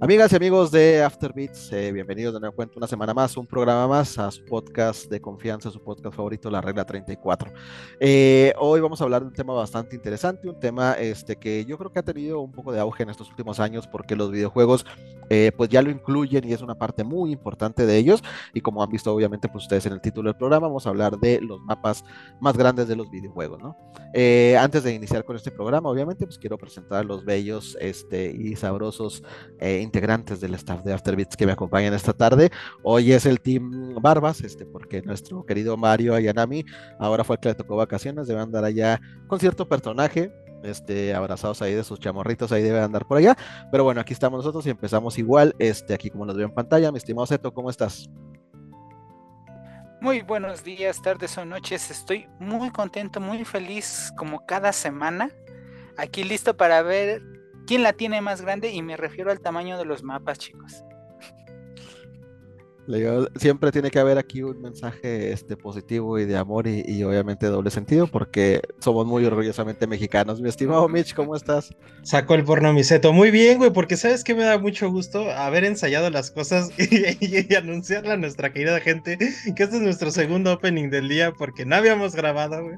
Amigas y amigos de Afterbeats, eh, bienvenidos de nuevo cuenta una semana más, un programa más a su podcast de confianza, su podcast favorito, La Regla 34. Eh, hoy vamos a hablar de un tema bastante interesante, un tema este, que yo creo que ha tenido un poco de auge en estos últimos años porque los videojuegos eh, pues ya lo incluyen y es una parte muy importante de ellos y como han visto obviamente pues ustedes en el título del programa vamos a hablar de los mapas más grandes de los videojuegos, ¿no? antes de iniciar con este programa obviamente pues quiero presentar los bellos este, y sabrosos integrantes del staff de Afterbeats que me acompañan esta tarde. Hoy es el Team Barbas, este, porque nuestro querido Mario Ayanami ahora fue el que le tocó vacaciones, debe andar allá con cierto personaje, este, abrazados ahí de sus chamorritos, ahí debe andar por allá. Pero bueno, aquí estamos nosotros y empezamos igual, este, aquí como nos veo en pantalla. Mi estimado Zeto, ¿cómo estás? Muy buenos días, tardes o noches. Estoy muy contento, muy feliz como cada semana. Aquí listo para ver ¿Quién la tiene más grande? Y me refiero al tamaño de los mapas, chicos. siempre tiene que haber aquí un mensaje este, positivo y de amor y, obviamente doble sentido porque somos muy orgullosamente mexicanos. Mi estimado Mitch, ¿cómo estás? Saco el porno miseto. Muy bien, güey, porque sabes que me da mucho gusto haber ensayado las cosas y, y, anunciarle a nuestra querida gente que este es nuestro segundo opening del día porque no habíamos grabado, güey.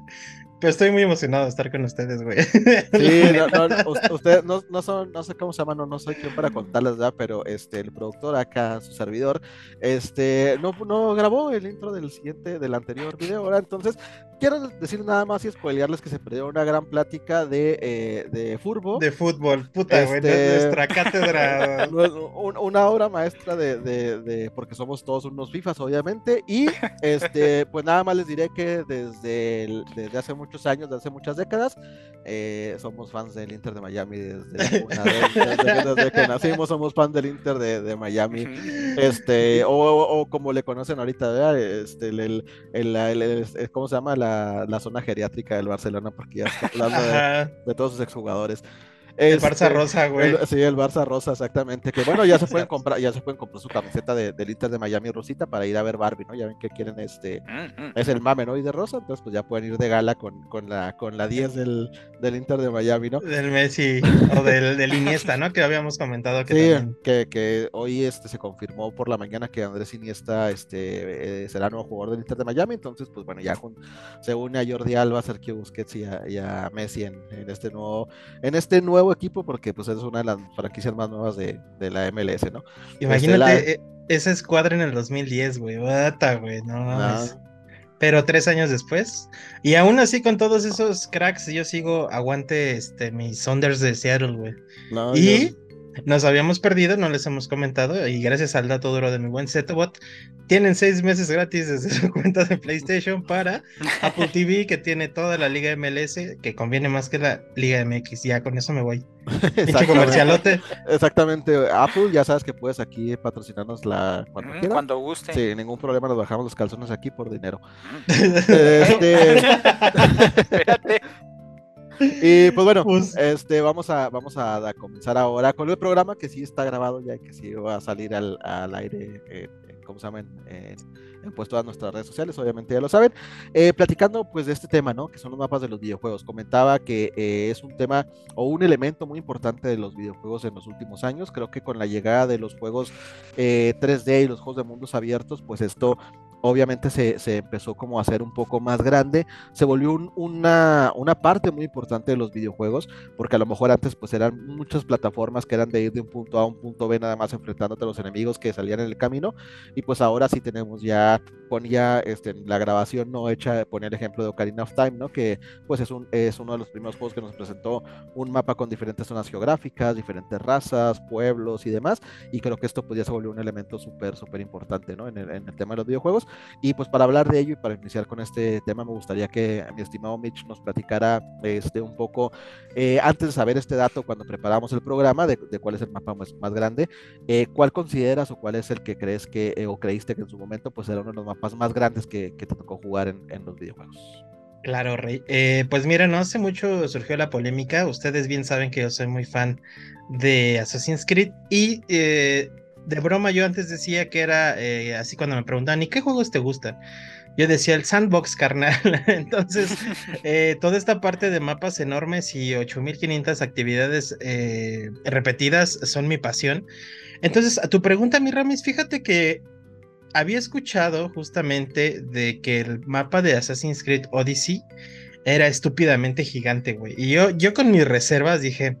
Pero estoy muy emocionado de estar con ustedes, güey. Sí, no, no, ustedes no, no, son, no sé cómo se llaman, no, no soy quien para contarles, ¿verdad? Pero este, el productor acá, su servidor, este, no, no grabó el intro del siguiente, del anterior video, ¿verdad? Entonces, quiero decir nada más y spoilearles que se perdió una gran plática de, eh, de fútbol. De fútbol, puta, este, nuestra cátedra. una obra maestra de, de, de, porque somos todos unos FIFAs, obviamente, y este, pues nada más les diré que desde, desde hace mucho muchos años, desde hace muchas décadas. Eh, somos fans del Inter de Miami desde, que nacimos, somos fans del Inter de, Miami. Este, o, como le conocen ahorita, este, el, el, ¿cómo se llama? La, la, zona geriátrica del Barcelona, porque ya está hablando de, todos sus exjugadores. El Barça este, Rosa, güey. sí, el Barça Rosa, exactamente. Que bueno, ya se pueden comprar, ya se pueden comprar su camiseta de, del Inter de Miami Rosita para ir a ver Barbie, ¿no? Ya ven que quieren este, es el mame, ¿no? Y de Rosa, entonces pues ya pueden ir de gala con, con la, con la 10 del, del Inter de Miami, ¿no? Del Messi, o del, del Iniesta, ¿no? Que habíamos comentado que sí, que, que, hoy este se confirmó por la mañana que Andrés Iniesta este eh, será nuevo jugador del Inter de Miami, entonces pues bueno, ya se une a Jordi Alba, Sergio Busquets y a, y a Messi en, en este nuevo, en este nuevo equipo, porque pues es una de las franquicias más nuevas de, la MLS, ¿no? Imagínate este, esa escuadra en el 2010, güey, bata, güey, no Pero tres años después, y aún así con todos esos cracks, yo sigo aguante este mis Saunders de Seattle, güey. y nos habíamos perdido, no les hemos comentado, y gracias al dato duro de mi buen Zetobot, tienen seis meses gratis desde su cuenta de PlayStation para Apple TV, que tiene toda la Liga MLS, que conviene más que la Liga MX. Ya con eso me voy. comercialote. Exactamente, Apple, ya sabes que puedes aquí patrocinarnos la cuando, mm, cuando guste. Sí, ningún problema, nos bajamos los calzones aquí por dinero. este... Espérate. Y pues bueno, pues este, vamos, a, vamos a, comenzar ahora con el programa que sí está grabado ya que sí va a salir al, al aire, eh, como saben, en, en pues todas nuestras redes sociales, obviamente ya lo saben, eh, platicando pues de este tema, ¿no? Que son los mapas de los videojuegos. Comentaba que eh, es un tema o un elemento muy importante de los videojuegos en los últimos años. Creo que con la llegada de los juegos 3D y los juegos de mundos abiertos, pues esto obviamente se, se, empezó como a hacer un poco más grande, se volvió una, una, parte muy importante de los videojuegos, porque a lo mejor antes pues eran muchas plataformas que eran de ir de un punto A a un punto B nada más enfrentándote a los enemigos que salían en el camino, y pues ahora sí tenemos ya, ponía este, la grabación no hecha, ponía el ejemplo de Ocarina of Time, ¿no? Que pues es, un, es uno de los primeros juegos que nos presentó un mapa con diferentes zonas geográficas, diferentes razas, pueblos y demás, y creo que esto pues ya se volvió un elemento súper, súper importante, ¿no? En el, en el tema de los videojuegos. Y pues para hablar de ello y para iniciar con este tema, me gustaría que mi estimado Mitch nos platicara este, un poco, eh, antes de saber este dato, cuando preparamos el programa, de, cuál es el mapa más, más grande, eh, ¿cuál consideras o cuál es el que crees que, eh, o creíste que en su momento, pues era uno de los mapas más grandes que, que te tocó jugar en, en los videojuegos? Claro, Rey. pues mira, no hace mucho surgió la polémica. Ustedes bien saben que yo soy muy fan de Assassin's Creed y de broma yo antes decía que era eh, así cuando me preguntaban, ¿y qué juegos te gustan? yo decía el sandbox carnal. Entonces, eh, toda esta parte de mapas enormes y 8500 actividades eh, repetidas son mi pasión. Entonces, a tu pregunta, mi Ramis, fíjate que había escuchado justamente de que el mapa de Assassin's Creed Odyssey era estúpidamente gigante, güey. Y yo, yo con mis reservas dije,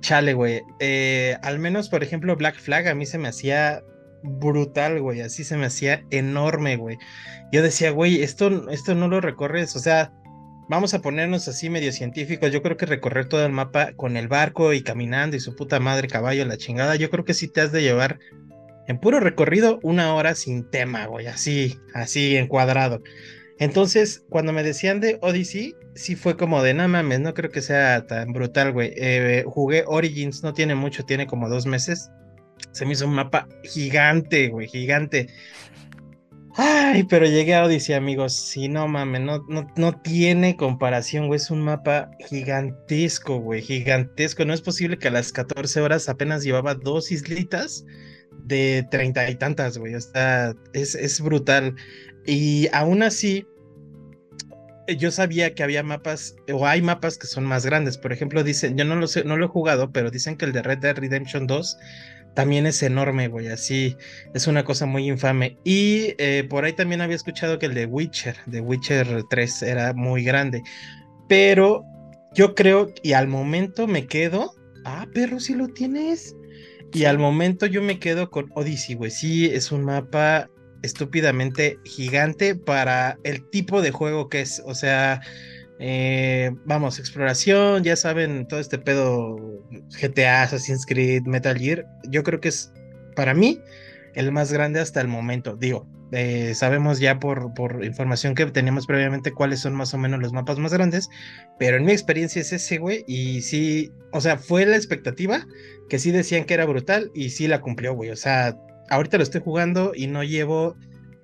chale, güey. Eh, al menos, por ejemplo, Black Flag a mí se me hacía brutal, güey. Así se me hacía enorme, güey. Yo decía, güey, esto, esto no lo recorres, o sea, vamos a ponernos así medio científicos. Yo creo que recorrer todo el mapa con el barco y caminando y su puta madre caballo, la chingada, yo creo que sí te has de llevar en puro recorrido una hora sin tema, güey, así, así encuadrado. Entonces, cuando me decían de Odyssey, sí fue como de, no mames, no creo que sea tan brutal, güey. Eh, jugué Origins, no tiene mucho, tiene como dos meses. Se me hizo un mapa gigante, güey, gigante. Ay, pero llegué a Odyssey, amigos. Sí, no mames, no, no, no tiene comparación, güey. Es un mapa gigantesco, güey, gigantesco. No es posible que a las 14 horas apenas llevaba dos islitas de treinta y tantas, güey. O es, es brutal. Y aún así, yo sabía que había mapas, o hay mapas que son más grandes. Por ejemplo, dicen, yo no lo sé, no lo he jugado, pero dicen que el de Red Dead Redemption 2 también es enorme, güey. Así es una cosa muy infame. Y eh, por ahí también había escuchado que el de Witcher, de Witcher 3, era muy grande. Pero yo creo, y al momento me quedo. Ah, perro, si lo tienes. Y al momento yo me quedo con Odyssey, güey. Sí, es un mapa estúpidamente gigante para el tipo de juego que es. O sea, eh, vamos, exploración, ya saben, todo este pedo GTA, Assassin's Creed, Metal Gear. Yo creo que es, para mí, el más grande hasta el momento. Digo, eh, sabemos ya por, información que teníamos previamente cuáles son más o menos los mapas más grandes, pero en mi experiencia es ese, güey, y sí, o sea, fue la expectativa que sí decían que era brutal y sí la cumplió, güey, o sea, ahorita lo estoy jugando y no llevo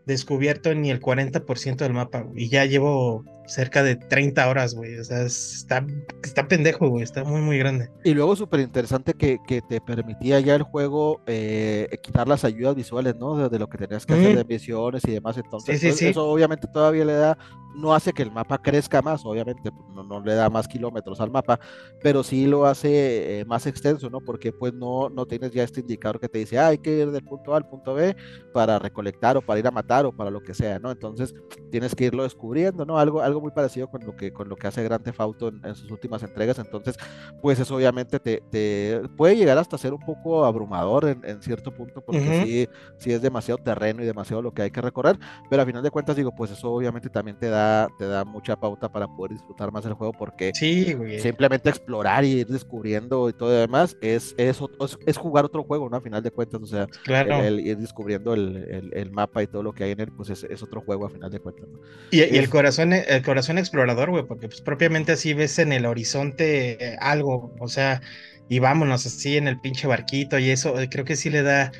descubierto ni el 40% del mapa, y ya llevo cerca de 30 horas, güey. O sea, está, está pendejo, güey. Está muy, muy grande. Y luego súper interesante que, que, te permitía ya el juego eh, quitar las ayudas visuales, ¿no? De, lo que tenías que hacer de misiones y demás. Entonces, pues, eso obviamente todavía le da, no hace que el mapa crezca más, obviamente, pues, no, no le da más kilómetros al mapa, pero sí lo hace eh, más extenso, ¿no? Porque pues no, no tienes ya este indicador que te dice, ah, hay que ir del punto A al punto B para recolectar o para ir a matar o para lo que sea, ¿no? Entonces tienes que irlo descubriendo, ¿no? Algo, algo muy parecido con lo que, con lo que hace Grand Theft Auto en, sus últimas entregas, entonces, pues eso obviamente te, puede llegar hasta ser un poco abrumador en, cierto punto, porque sí, sí es demasiado terreno y demasiado lo que hay que recorrer, pero a final de cuentas digo, pues eso obviamente también te da, te da mucha pauta para poder disfrutar más el juego, porque sí, simplemente explorar y ir descubriendo y todo lo demás es, es, es, jugar otro juego, ¿no? A final de cuentas, o sea, el, ir descubriendo el, el, mapa y todo lo que hay en él, pues es, es otro juego a final de cuentas. Y, y el corazón, el corazón explorador, güey, porque pues propiamente así ves en el horizonte eh, algo, o sea, y vámonos así en el pinche barquito y eso, eh, creo que sí le da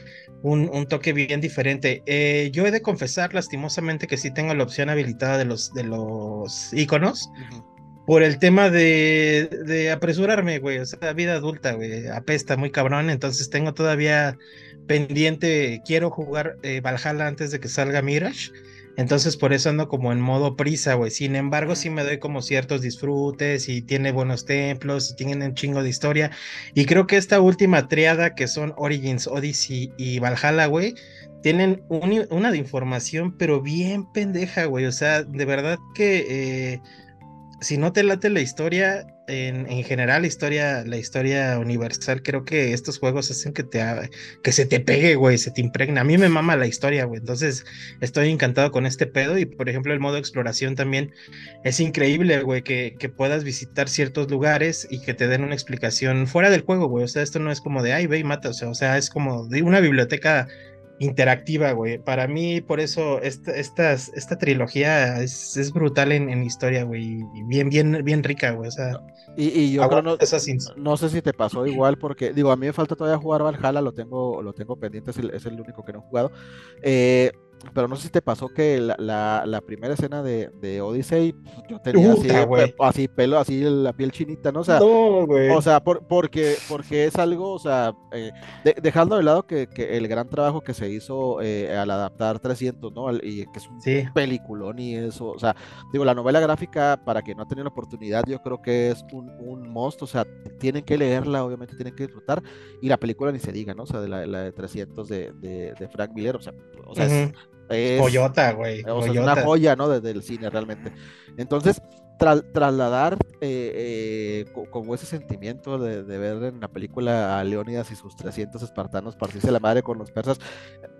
un, un toque bien diferente. Eh, yo he de confesar lastimosamente que sí tengo la opción habilitada de los, de los iconos. Por el tema de, de apresurarme, güey. O sea, vida adulta, güey. Apesta muy cabrón. Entonces tengo todavía pendiente. Quiero jugar Valhalla antes de que salga Mirage entonces por eso ando como en modo prisa, güey. Sin embargo, sí me doy como ciertos disfrutes y tiene buenos templos y tienen un chingo de historia. Y creo que esta última triada que son Origins, Odyssey y Valhalla, güey, tienen una de información, pero bien pendeja, güey. O sea, de verdad que eh, si no te late la historia, en, en, general, la historia, la historia universal, creo que estos juegos hacen que te que se te pegue, güey, se te impregna. A mí me mama la historia, güey. Entonces, estoy encantado con este pedo. Y por ejemplo, el modo exploración también es increíble, güey, que, que puedas visitar ciertos lugares y que te den una explicación fuera del juego, güey. O sea, esto no es como de ay, ve y mata. O sea, o sea, es como de una biblioteca interactiva, güey. Para mí, por eso, esta, esta trilogía es, es brutal en, en historia, güey. Bien, bien, bien rica, güey. O sea, y, yo creo no, no, sé si te pasó igual, porque, digo, a mí me falta todavía jugar Valhalla, lo tengo, lo tengo pendiente, es el, es el único que no he jugado. Eh, pero no sé si te pasó que la, la, primera escena de, de, Odyssey, yo tenía así, así, pelo, así la piel chinita, ¿no? O sea, o sea por, porque, porque es algo, o sea, eh, dejando de lado que, que, el gran trabajo que se hizo eh, al adaptar 300, ¿no? y que es un peliculón y eso, o sea, digo, la novela gráfica, para quien no ha tenido la oportunidad, yo creo que es un, un monstruo, o sea, tienen que leerla, obviamente tienen que disfrutar, y la película ni se diga, ¿no? O sea, de la, la de 300 de, de, de Frank Miller, o sea, o sea es es, güey. una joya, ¿no? Desde el cine, realmente. Entonces, trasladar eh, eh, como ese sentimiento de, ver en la película a Leónidas y sus 300 espartanos partirse la madre con los persas,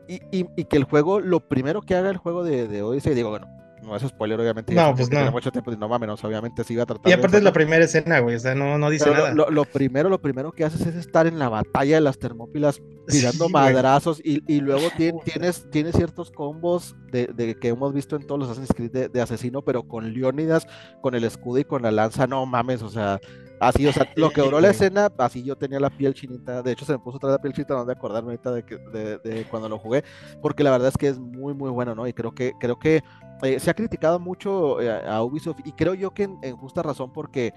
y, y, que el juego, lo primero que haga el juego de, de Odyssey, digo, bueno, no es spoiler, obviamente. No, pues no. mucho tiempo, no mames, obviamente sí iba a tratar. Y aparte es la primera escena, güey, o sea, no, no dice nada. Lo, primero, lo primero que haces es estar en la batalla de las termópilas tirando madrazos y, y, luego tienes, tienes ciertos combos de, de, que hemos visto en todos los Assassin's Creed de, asesino, pero con Leónidas, con el escudo y con la lanza, no mames, o sea, Así, o sea, lo que duró la escena, así yo tenía la piel chinita. De hecho, se me puso otra vez la piel chinita, no de acordarme ahorita de, que, de, cuando lo jugué, porque la verdad es que es muy, muy bueno, ¿no? Y creo que, creo que eh, se ha criticado mucho eh, a Ubisoft, y creo yo que en, justa razón, porque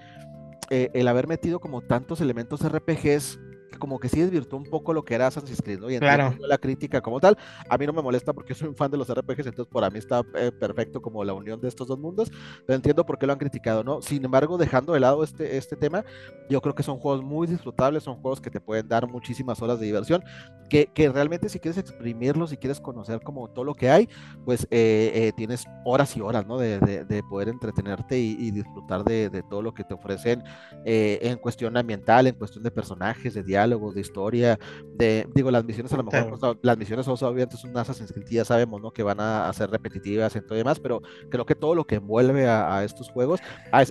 eh, el haber metido como tantos elementos RPGs como que sí desvirtuó un poco lo que era Assassin's Creed, ¿no? Y claro. la crítica como tal. A mí no me molesta porque soy un fan de los RPGs, entonces para mí está eh, perfecto como la unión de estos dos mundos, pero entiendo por qué lo han criticado, ¿no? Sin embargo, dejando de lado este, este tema, yo creo que son juegos muy disfrutables, son juegos que te pueden dar muchísimas horas de diversión, que, que realmente si quieres exprimirlos, si quieres conocer como todo lo que hay, pues eh, eh, tienes horas y horas, ¿no? De, de, poder entretenerte y, disfrutar de, de, todo lo que te ofrecen en cuestión ambiental, en cuestión de personajes, de diálogo de historia, de, digo, las misiones a lo mejor, pues, las misiones obviamente son Assassin's Creed, ya sabemos, ¿no? Que van a, ser repetitivas y todo demás, pero creo que todo lo que envuelve a, estos juegos,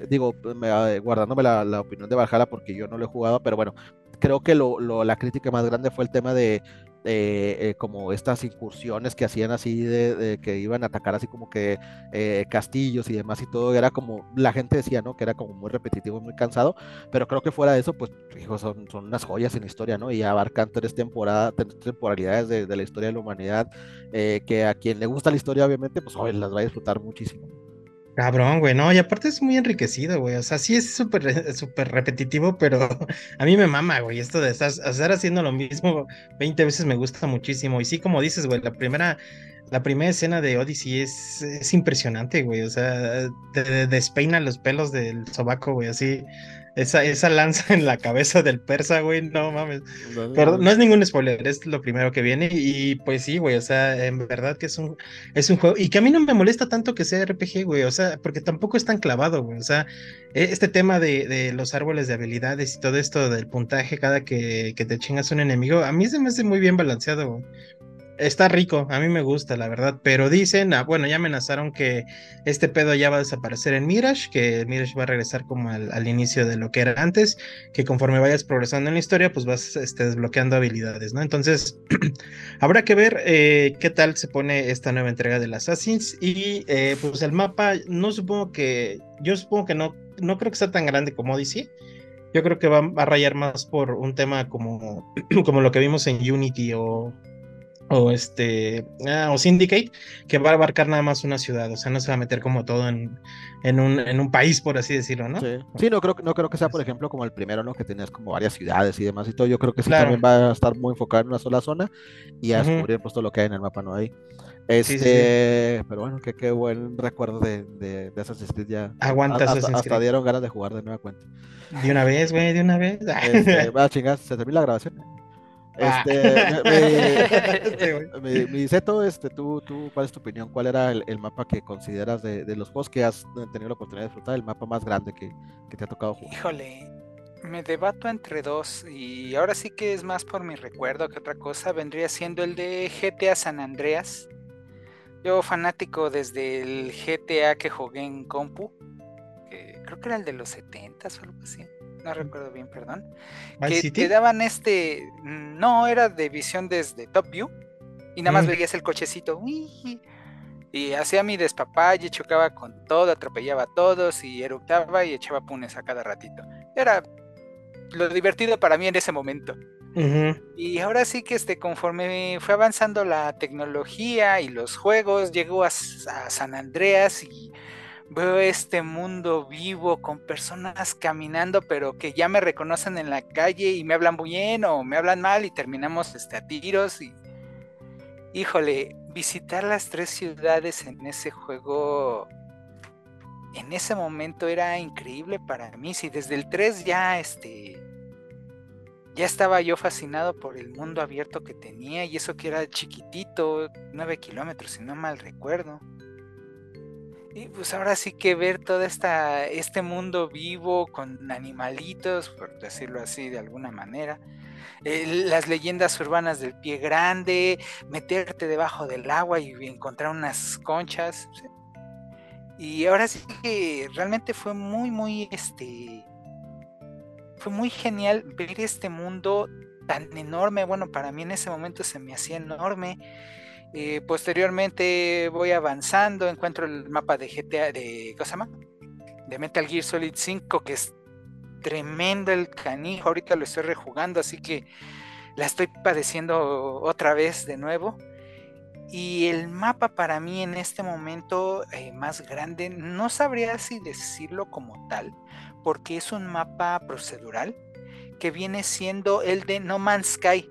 digo, guardándome la, la, opinión de Valhalla porque yo no lo he jugado, pero bueno, creo que lo, lo, la crítica más grande fue el tema de eh, eh, como estas incursiones que hacían así de, que iban a atacar así como que eh, castillos y demás y todo era como la gente decía no que era como muy repetitivo muy cansado pero creo que fuera de eso pues son, son unas joyas en la historia no y abarcan tres temporadas tres temporalidades de, de, la historia de la humanidad que a quien le gusta la historia obviamente pues hoy las va a disfrutar muchísimo Cabrón, güey, no, y aparte es muy enriquecido, güey, o sea, sí es súper súper repetitivo, pero a mí me mama, güey, esto de estar, haciendo lo mismo 20 veces me gusta muchísimo, y sí, como dices, güey, la primera, la primera escena de Odyssey es, es impresionante, güey, o sea, despeina los pelos del sobaco, güey, así, esa, esa lanza en la cabeza del persa, güey, no mames. No, no es ningún spoiler, es lo primero que viene. Y pues sí, güey, o sea, en verdad que es un, es un juego. Y que a mí no me molesta tanto que sea RPG, güey, o sea, porque tampoco es tan clavado, güey. O sea, e, este tema de, de los árboles de habilidades y todo esto del puntaje cada que, que te chingas un enemigo, a mí se me hace muy bien balanceado, güey. Está rico, a mí me gusta, la verdad. Pero dicen, ah, bueno, ya amenazaron que este pedo ya va a desaparecer en Mirage, que Mirage va a regresar como al, inicio de lo que era antes, que conforme vayas progresando en la historia, pues vas este, desbloqueando habilidades, ¿no? Entonces, habrá que ver eh, qué tal se pone esta nueva entrega del Assassins. Y eh, pues el mapa, no supongo que, yo supongo que no, no creo que sea tan grande como Odyssey. Yo creo que va a rayar más por un tema como, como lo que vimos en Unity o o este ah, o Syndicate que va a abarcar nada más una ciudad, o sea, no se va a meter como todo en, en, un, en un país, por así decirlo, ¿no? Sí. no creo no creo que sea, por ejemplo, como el primero, ¿no? Que tenías como varias ciudades y demás y todo. Yo creo que sí también va a estar muy enfocado en una sola zona y a descubrir pues, todo lo que hay en el mapa, ¿no? Ahí. Este, pero bueno, qué, qué buen recuerdo de, de, de Assassin's Creed ya. Aguanta hasta, hasta, dieron ganas de jugar de nueva cuenta. De una vez, güey, de una vez. Este, va a chingar, se termina la grabación. Ah. Este, mi, mi, Zeto, este, tú, tú, ¿cuál es tu opinión? ¿Cuál era el, mapa que consideras de, los juegos que has tenido la oportunidad de disfrutar, el mapa más grande que, te ha tocado jugar? Híjole, me debato entre dos y ahora sí que es más por mi recuerdo que otra cosa. Vendría siendo el de GTA San Andreas. Yo fanático desde el GTA que jugué en compu, que creo que era el de los 70 o algo así no recuerdo bien, perdón, que te daban este, no, era de visión desde Top View, y nada más mm. veías el cochecito, y hacía mi despapalle, chocaba con todo, atropellaba a todos, y eructaba y echaba punes a cada ratito. Era lo divertido para mí en ese momento. Y ahora sí que este, conforme fue avanzando la tecnología y los juegos, llegó a, a San Andreas y veo este mundo vivo con personas caminando, pero que ya me reconocen en la calle y me hablan bien o me hablan mal y terminamos este, a tiros. Y híjole, visitar las tres ciudades en ese juego en ese momento era increíble para mí. Si desde el 3 ya este ya estaba yo fascinado por el mundo abierto que tenía y eso que era chiquitito, 9 kilómetros, si no mal recuerdo. Y pues ahora sí que ver todo esta, este mundo vivo con animalitos, por decirlo así de alguna manera. las leyendas urbanas del pie grande, meterte debajo del agua y encontrar unas conchas. Y ahora sí que realmente fue muy, muy, este, fue muy genial ver este mundo tan enorme. Bueno, para mí en ese momento se me hacía enorme. Eh, posteriormente voy avanzando, encuentro el mapa de GTA, de, ¿cómo se llama? De Metal Gear Solid 5, que es tremendo el canijo. Ahorita lo estoy rejugando, así que la estoy padeciendo otra vez de nuevo. Y el mapa para mí en este momento eh, más grande, no sabría si decirlo como tal, porque es un mapa procedural que viene siendo el de No Man's Sky,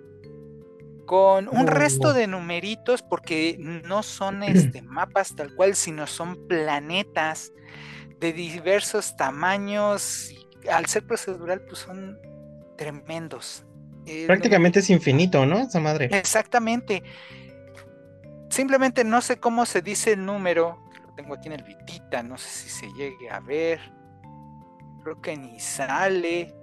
con un resto de numeritos, porque no son este, mapas tal cual, sino son planetas de diversos tamaños. Y al ser procedural, pues son tremendos. Prácticamente es infinito, ¿no? Esa madre. Exactamente. Simplemente no sé cómo se dice el número. Lo tengo aquí en el Vitita, no sé si se llegue a ver. Creo que ni sale.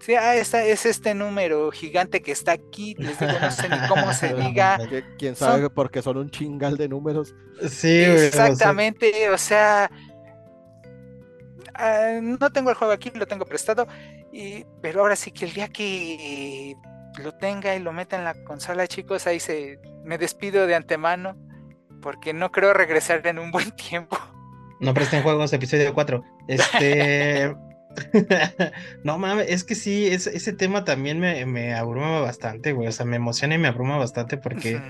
Sí, ah, es este número gigante que está aquí. Les digo, no sé ni cómo se diga. Quién sabe, porque son un chingal de números. Sí, exactamente. O sea, ah, no tengo el juego aquí, lo tengo prestado. Y, pero ahora sí que el día que lo tenga y lo meta en la consola, chicos, ahí se me despido de antemano porque no creo regresar en un buen tiempo. No presten juegos, episodio 4. Este. no mames, es que sí, ese tema también me, me abruma bastante, güey. O sea, me emociona y me abruma bastante porque.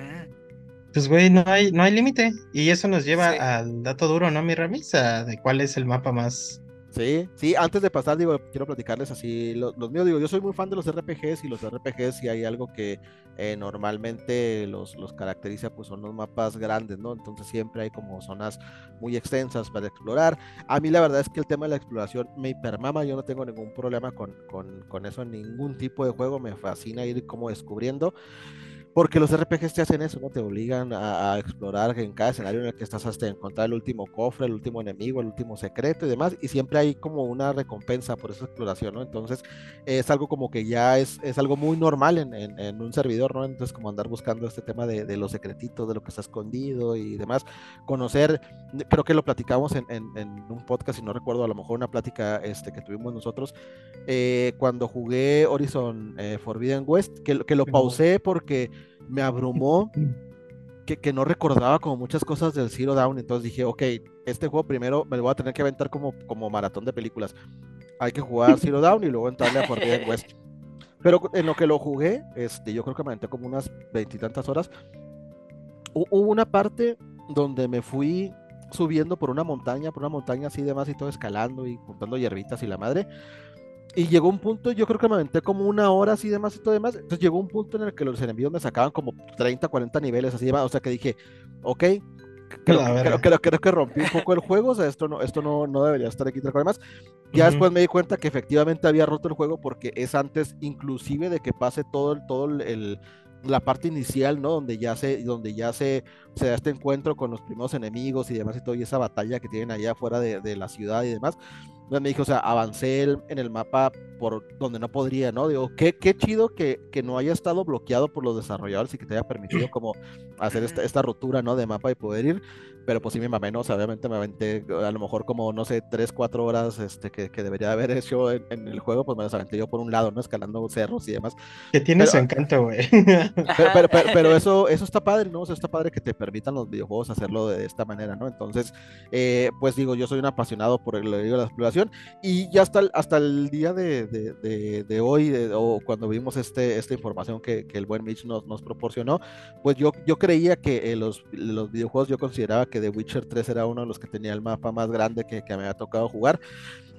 Pues, güey, no hay, no hay límite. Y eso nos lleva al dato duro, ¿no, mi Ramisa? De cuál es el mapa más, Sí, sí, antes de pasar, digo, quiero platicarles así, los, míos, digo, yo soy muy fan de los RPGs y los RPGs si hay algo que eh, normalmente los, los caracteriza, pues son los mapas grandes, ¿no? Entonces siempre hay como zonas muy extensas para explorar. A mí la verdad es que el tema de la exploración me hipermama, yo no tengo ningún problema con, con, con eso en ningún tipo de juego, me fascina ir como descubriendo. Porque los RPGs te hacen eso, ¿no? Te obligan a, explorar en cada escenario en el que estás hasta encontrar el último cofre, el último enemigo, el último secreto y demás. Y siempre hay como una recompensa por esa exploración, ¿no? Entonces es algo como que ya es, es algo muy normal en, en, un servidor, ¿no? Entonces como andar buscando este tema de, de, los secretitos, de lo que está escondido y demás. Conocer, creo que lo platicamos en, en un podcast, si no recuerdo, a lo mejor una plática este, que tuvimos nosotros, eh, cuando jugué Horizon eh, Forbidden West, que, que lo pausé porque me abrumó que, que, no recordaba como muchas cosas del Zero Down. Entonces dije, ok, este juego primero me lo voy a tener que aventar como, como maratón de películas. Hay que jugar Zero Down y luego entrarle a Forbidden West. Pero en lo que lo jugué, este, yo creo que me aventé como unas veintitantas horas. Hubo una parte donde me fui subiendo por una montaña, por una montaña así demás y todo escalando y juntando hierbitas y la madre y llegó un punto, yo creo que me aventé como una hora así demás y todo demás. Entonces llegó un punto en el que los enemigos me sacaban como 30, 40 niveles así demás. O sea que dije, ok, creo, creo, creo, que rompí un poco el juego. O sea, esto no, esto no, no debería estar aquí. Además, ya después me di cuenta que efectivamente había roto el juego porque es antes, inclusive, de que pase todo el, todo el, la parte inicial, ¿no? Donde ya se, donde ya se, se da este encuentro con los primeros enemigos y demás y todo, y esa batalla que tienen allá afuera de, de la ciudad y demás me dije, o sea, avancé en el mapa por donde no podría, ¿no? Digo, qué, qué chido que, que, no haya estado bloqueado por los desarrolladores y que te haya permitido como hacer esta, esta rotura, ¿no? De mapa y poder ir pero pues sí me mamé, ¿no? O sea, obviamente me aventé a lo mejor como, no sé, 3, 4 horas este, que, que debería haber hecho en, el juego, pues me las aventé yo por un lado, ¿no? Escalando cerros y demás. Que tiene su encanto, güey. Pero, pero, eso, eso está padre, ¿no? O sea, está padre que te permitan los videojuegos hacerlo de esta manera, ¿no? Entonces, eh, pues digo, yo soy un apasionado por el, de la exploración y ya hasta, hasta el día de, hoy, o cuando vimos este, esta información que, el buen Mitch nos, nos proporcionó, pues yo, yo creía que eh, los, los videojuegos, yo consideraba que The Witcher 3 era uno de los que tenía el mapa más grande que, que me había tocado jugar.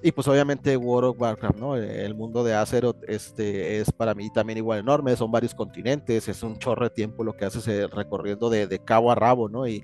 Y pues obviamente World of Warcraft, ¿no? El mundo de Azeroth este, es para mí también igual enorme, son varios continentes, es un chorro de tiempo lo que haces eh, recorriendo de, de, cabo a rabo, ¿no? Y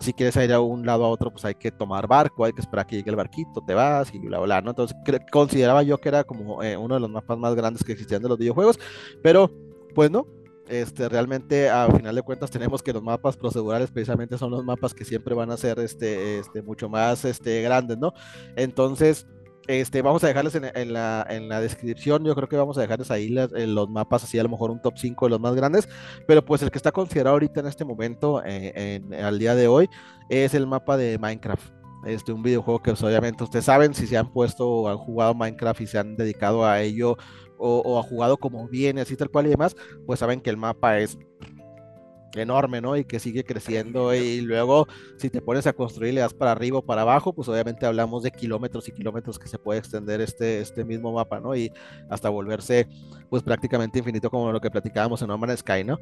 si quieres ir a un lado a otro, pues hay que tomar barco, hay que esperar que llegue el barquito, te vas y bla, bla, ¿no? Entonces consideraba yo que era como eh, uno de los mapas más grandes que existían de los videojuegos, pero pues no, este, realmente a final de cuentas tenemos que los mapas procedurales precisamente son los mapas que siempre van a ser este, este, mucho más este, grandes, ¿no? Entonces, este, vamos a dejarles en, la, en la descripción, yo creo que vamos a dejarles ahí en los mapas, así a lo mejor un top 5 de los más grandes, pero pues el que está considerado ahorita en este momento, eh, al día de hoy, es el mapa de Minecraft. Este, un videojuego que pues, obviamente ustedes saben si se han puesto o han jugado Minecraft y se han dedicado a ello o, o ha jugado como viene, así tal cual y demás, pues saben que el mapa es enorme, ¿no? Y que sigue creciendo y luego si te pones a construir le das para arriba o para abajo, pues obviamente hablamos de kilómetros y kilómetros que se puede extender este, este mismo mapa, ¿no? Y hasta volverse pues prácticamente infinito como lo que platicábamos en No Man's Sky, ¿no?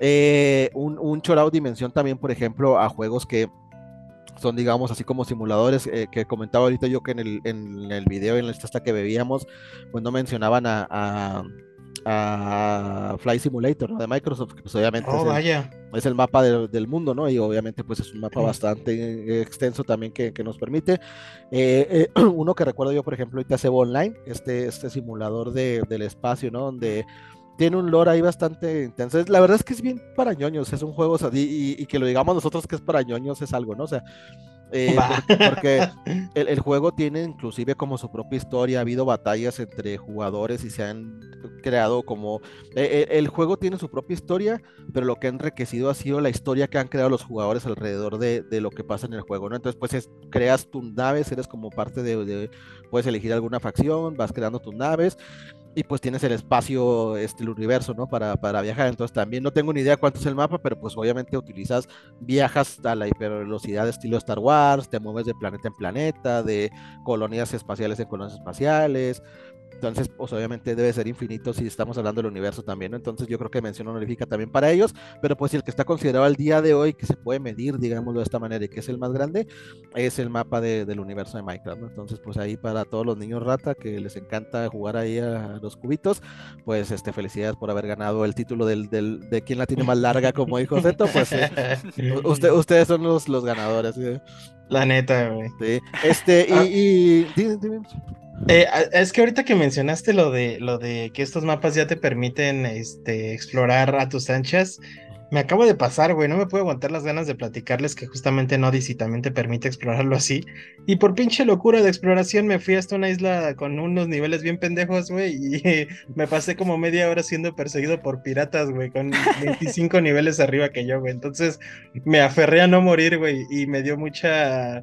Eh, un, un chorado dimensión también, por ejemplo, a juegos que son digamos así como simuladores eh, que comentaba ahorita yo que en el, en el video en la esta que bebíamos pues no mencionaban a a Fly Simulator de Microsoft, que pues obviamente oh, es, el, mapa del mundo, ¿no? Y obviamente pues es un mapa bastante extenso también que, nos permite. Eh, eh, uno que recuerdo yo, por ejemplo, ahorita Sebo Online, este, este simulador de, del espacio, ¿no? Donde tiene un lore ahí bastante intenso. La verdad es que es bien para ñoños, es un juego, y, y, que lo digamos nosotros que es para ñoños es algo, ¿no? O sea, eh, porque el, juego tiene inclusive como su propia historia, ha habido batallas entre jugadores y se han creado como... Eh, eh, el juego tiene su propia historia, pero lo que ha enriquecido ha sido la historia que han creado los jugadores alrededor de, lo que pasa en el juego, ¿no? Entonces pues creas tus naves, eres como parte de, de, Puedes elegir alguna facción, vas creando tus naves y pues tienes el espacio, este, el universo, ¿no? Para, para viajar. Entonces también no tengo ni idea cuánto es el mapa, pero pues obviamente utilizas, viajas a la hipervelocidad de estilo Star Wars, te mueves de planeta en planeta, de colonias espaciales en colonias espaciales, entonces, pues obviamente debe ser infinito si estamos hablando del universo también, ¿no? Entonces yo creo que mención honorífica también para ellos, pero pues el que está considerado al día de hoy, que se puede medir, digámoslo de esta manera, y que es el más grande, es el mapa del universo de Minecraft, ¿no? Entonces, pues ahí para todos los niños rata que les encanta jugar ahí a, los cubitos, pues este, felicidades por haber ganado el título del, del de quién la tiene más larga, como dijo Zeto, pues eh, usted, ustedes son los, los ganadores. La neta, güey. Sí. Este, y, y eh, es que ahorita que mencionaste lo de lo de que estos mapas ya te permiten este, explorar a tus anchas, me acabo de pasar, güey, no me puedo aguantar las ganas de platicarles que justamente en Odyssey también te permite explorarlo así. Y por pinche locura de exploración me fui hasta una isla con unos niveles bien pendejos, güey, y me pasé como media hora siendo perseguido por piratas, güey, con 25 niveles arriba que yo, güey. Entonces me aferré a no morir, güey, y me dio mucha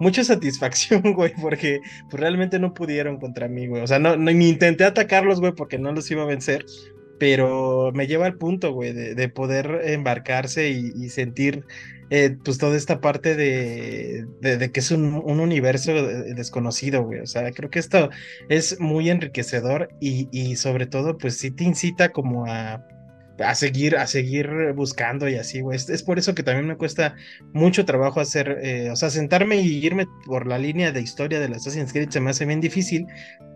mucha satisfacción, güey, porque pues, realmente no pudieron contra mí, güey. O sea, no, ni intenté atacarlos, güey, porque no los iba a vencer. Pero me lleva al punto, güey, de, poder embarcarse y, sentir eh, pues toda esta parte de, de, que es un, un, universo desconocido, güey. O sea, creo que esto es muy enriquecedor y, y sobre todo, pues sí te incita como a, a seguir, a seguir buscando y así, güey. Es, por eso que también me cuesta mucho trabajo hacer, eh, o sea, sentarme y irme por la línea de historia de las Assassin's Creed me hace bien difícil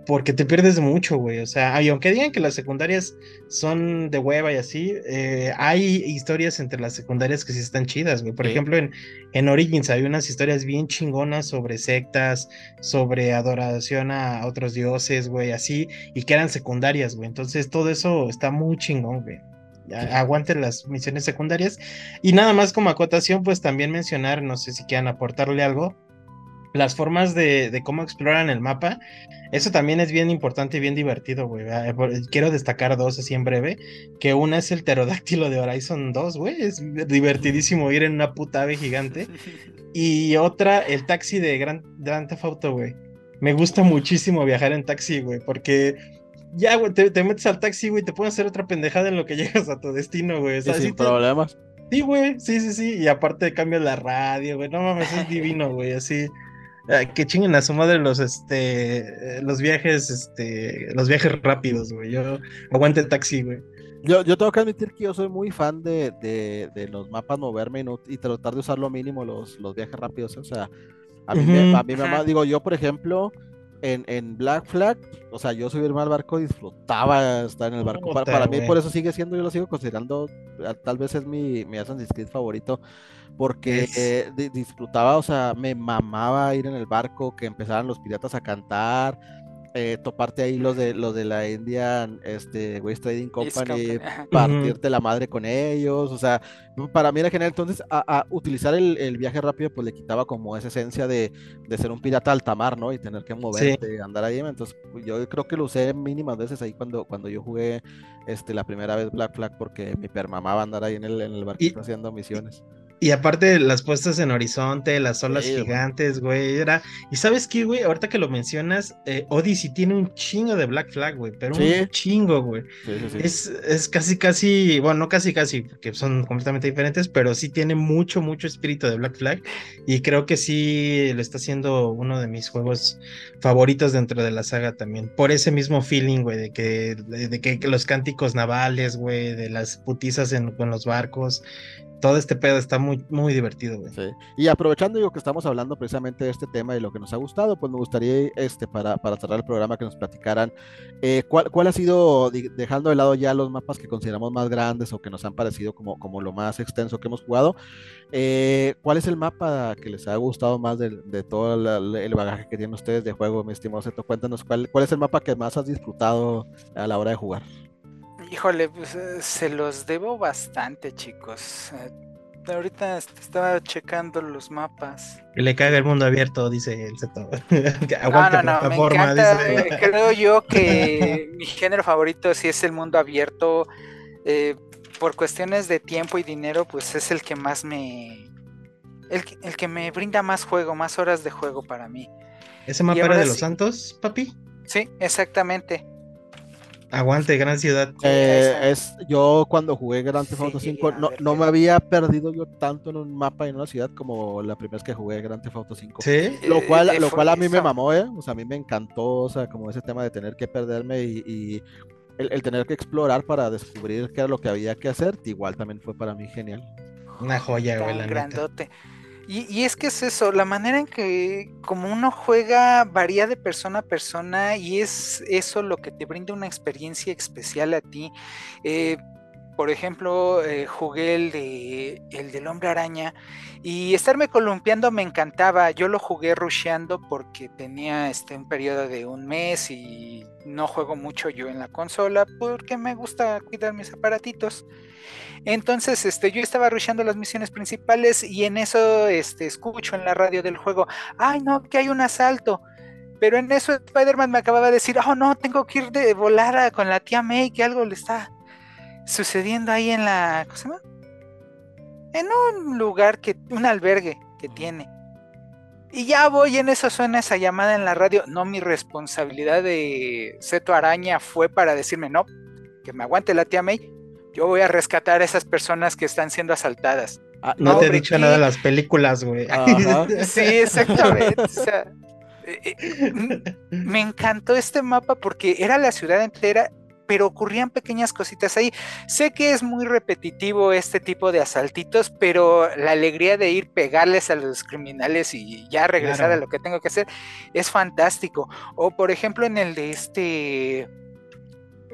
porque te pierdes mucho, güey. O sea, y aunque digan que las secundarias son de hueva y así, eh, hay historias entre las secundarias que sí están chidas, güey. Por ejemplo, en, en Origins hay unas historias bien chingonas sobre sectas, sobre adoración a otros dioses, güey, así, y que eran secundarias, güey. Entonces todo eso está muy chingón, güey aguanten las misiones secundarias. Y nada más como acotación, pues también mencionar, no sé si quieran aportarle algo, las formas de, cómo exploran el mapa. Eso también es bien importante y bien divertido, güey. Quiero destacar dos así en breve. Que una es el pterodáctilo de Horizon 2, güey. Es divertidísimo ir en una puta ave gigante. Y otra, el taxi de Grand, Grand Theft Auto, güey. Me gusta muchísimo viajar en taxi, güey, porque ya, güey, te, metes al taxi, güey, te pueden hacer otra pendejada en lo que llegas a tu destino, güey. sin problemas. Sí, güey, sí, sí, sí. Y aparte cambias la radio, güey. No mames, es divino, güey, así. Ah, que chinguen a su madre los este los viajes, este, los viajes rápidos, güey. Yo aguante el taxi, güey. Yo, yo tengo que admitir que yo soy muy fan de, de, los mapas moverme y, tratar de usar lo mínimo los, los viajes rápidos. O sea, a mí, me, a mí me, digo, yo por ejemplo, en, en, Black Flag, o sea, yo subirme al barco disfrutaba estar en el barco. para, mí, por eso sigue siendo, yo lo sigo considerando, tal vez es mi, mi Assassin's Creed favorito, porque eh, disfrutaba, o sea, me mamaba ir en el barco, que empezaran los piratas a cantar eh, toparte ahí los de los de la Indian este, Waste Trading Company, partirte la madre con ellos, o sea, para mí era genial. Entonces, a, utilizar el, viaje rápido, pues le quitaba como esa esencia de, ser un pirata altamar, ¿no? Y tener que moverte, andar ahí. Entonces, yo creo que lo usé mínimas veces ahí cuando, cuando yo jugué este, la primera vez Black Flag, porque mi permamaba andar ahí en el, en el barquito haciendo misiones. Y aparte las puestas en horizonte, las olas gigantes, güey, era... Y sabes qué, güey, ahorita que lo mencionas, eh, Odyssey tiene un chingo de Black Flag, güey, pero un chingo, güey. es, es casi, casi, bueno, no casi, casi, porque son completamente diferentes, pero sí tiene mucho, mucho espíritu de Black Flag. Y creo que sí lo está haciendo uno de mis juegos favoritos dentro de la saga también. Por ese mismo feeling, güey, de que, de, que los cánticos navales, güey, de las putizas en, con los barcos todo este pedo está muy, muy divertido, güey. Y aprovechando digo que estamos hablando precisamente de este tema y lo que nos ha gustado, pues me gustaría, este, para, para cerrar el programa, que nos platicaran eh, ¿cuál, cuál, ha sido, dejando de lado ya los mapas que consideramos más grandes o que nos han parecido como, como lo más extenso que hemos jugado, eh, ¿cuál es el mapa que les ha gustado más de, de todo el bagaje que tienen ustedes de juego, mi estimado Seto? Cuéntanos, ¿cuál, ¿cuál es el mapa que más has disfrutado a la hora de jugar? Híjole, pues eh, se los debo bastante, chicos. Eh, ahorita estaba checando los mapas. Le caga el mundo abierto, dice el Zeto. no, no, no, me encanta. Eh, creo yo que mi género favorito sí es el mundo abierto. por cuestiones de tiempo y dinero, pues es el que más me... El, el que me brinda más juego, más horas de juego para mí. ¿Ese mapa era de los santos, papi? Sí, exactamente. Aguante, gran ciudad. Eh, es, yo cuando jugué Grand Theft Auto 5 no, no, me había perdido yo tanto en un mapa en una ciudad como la primera vez que jugué Grand Theft Auto 5. Sí. Lo cual, lo cual a mí me mamó, ¿eh? O sea, a mí me encantó, o sea, como ese tema de tener que perderme y, el, tener que explorar para descubrir qué era lo que había que hacer, igual también fue para mí genial. Una joya, güey, la grandote. Y, es que es eso, la manera en que como uno juega varía de persona a persona y es eso lo que te brinda una experiencia especial a ti. Eh, por ejemplo, eh, jugué el, de, el del hombre araña y estarme columpiando me encantaba. Yo lo jugué rusheando porque tenía este, un periodo de un mes y no juego mucho yo en la consola porque me gusta cuidar mis aparatitos. Entonces, este, yo estaba rusheando las misiones principales y en eso este, escucho en la radio del juego, ay no, que hay un asalto. Pero en eso Spider-Man me acababa de decir, oh no, tengo que ir de volar con la tía May, que algo le está sucediendo ahí en la... ¿Cómo se llama? En un lugar que... un albergue que tiene. Y ya voy, en eso suena esa llamada en la radio. No, mi responsabilidad de Seto Araña fue para decirme, no, que me aguante la tía May yo voy a rescatar a esas personas que están siendo asaltadas. Ah, no, te he dicho nada de las películas, güey. sí, exactamente. Eh, eh, me encantó este mapa porque era la ciudad entera, pero ocurrían pequeñas cositas ahí. Sé que es muy repetitivo este tipo de asaltitos, pero la alegría de ir pegarles a los criminales y ya regresar a lo que tengo que hacer es fantástico. O por ejemplo en el de este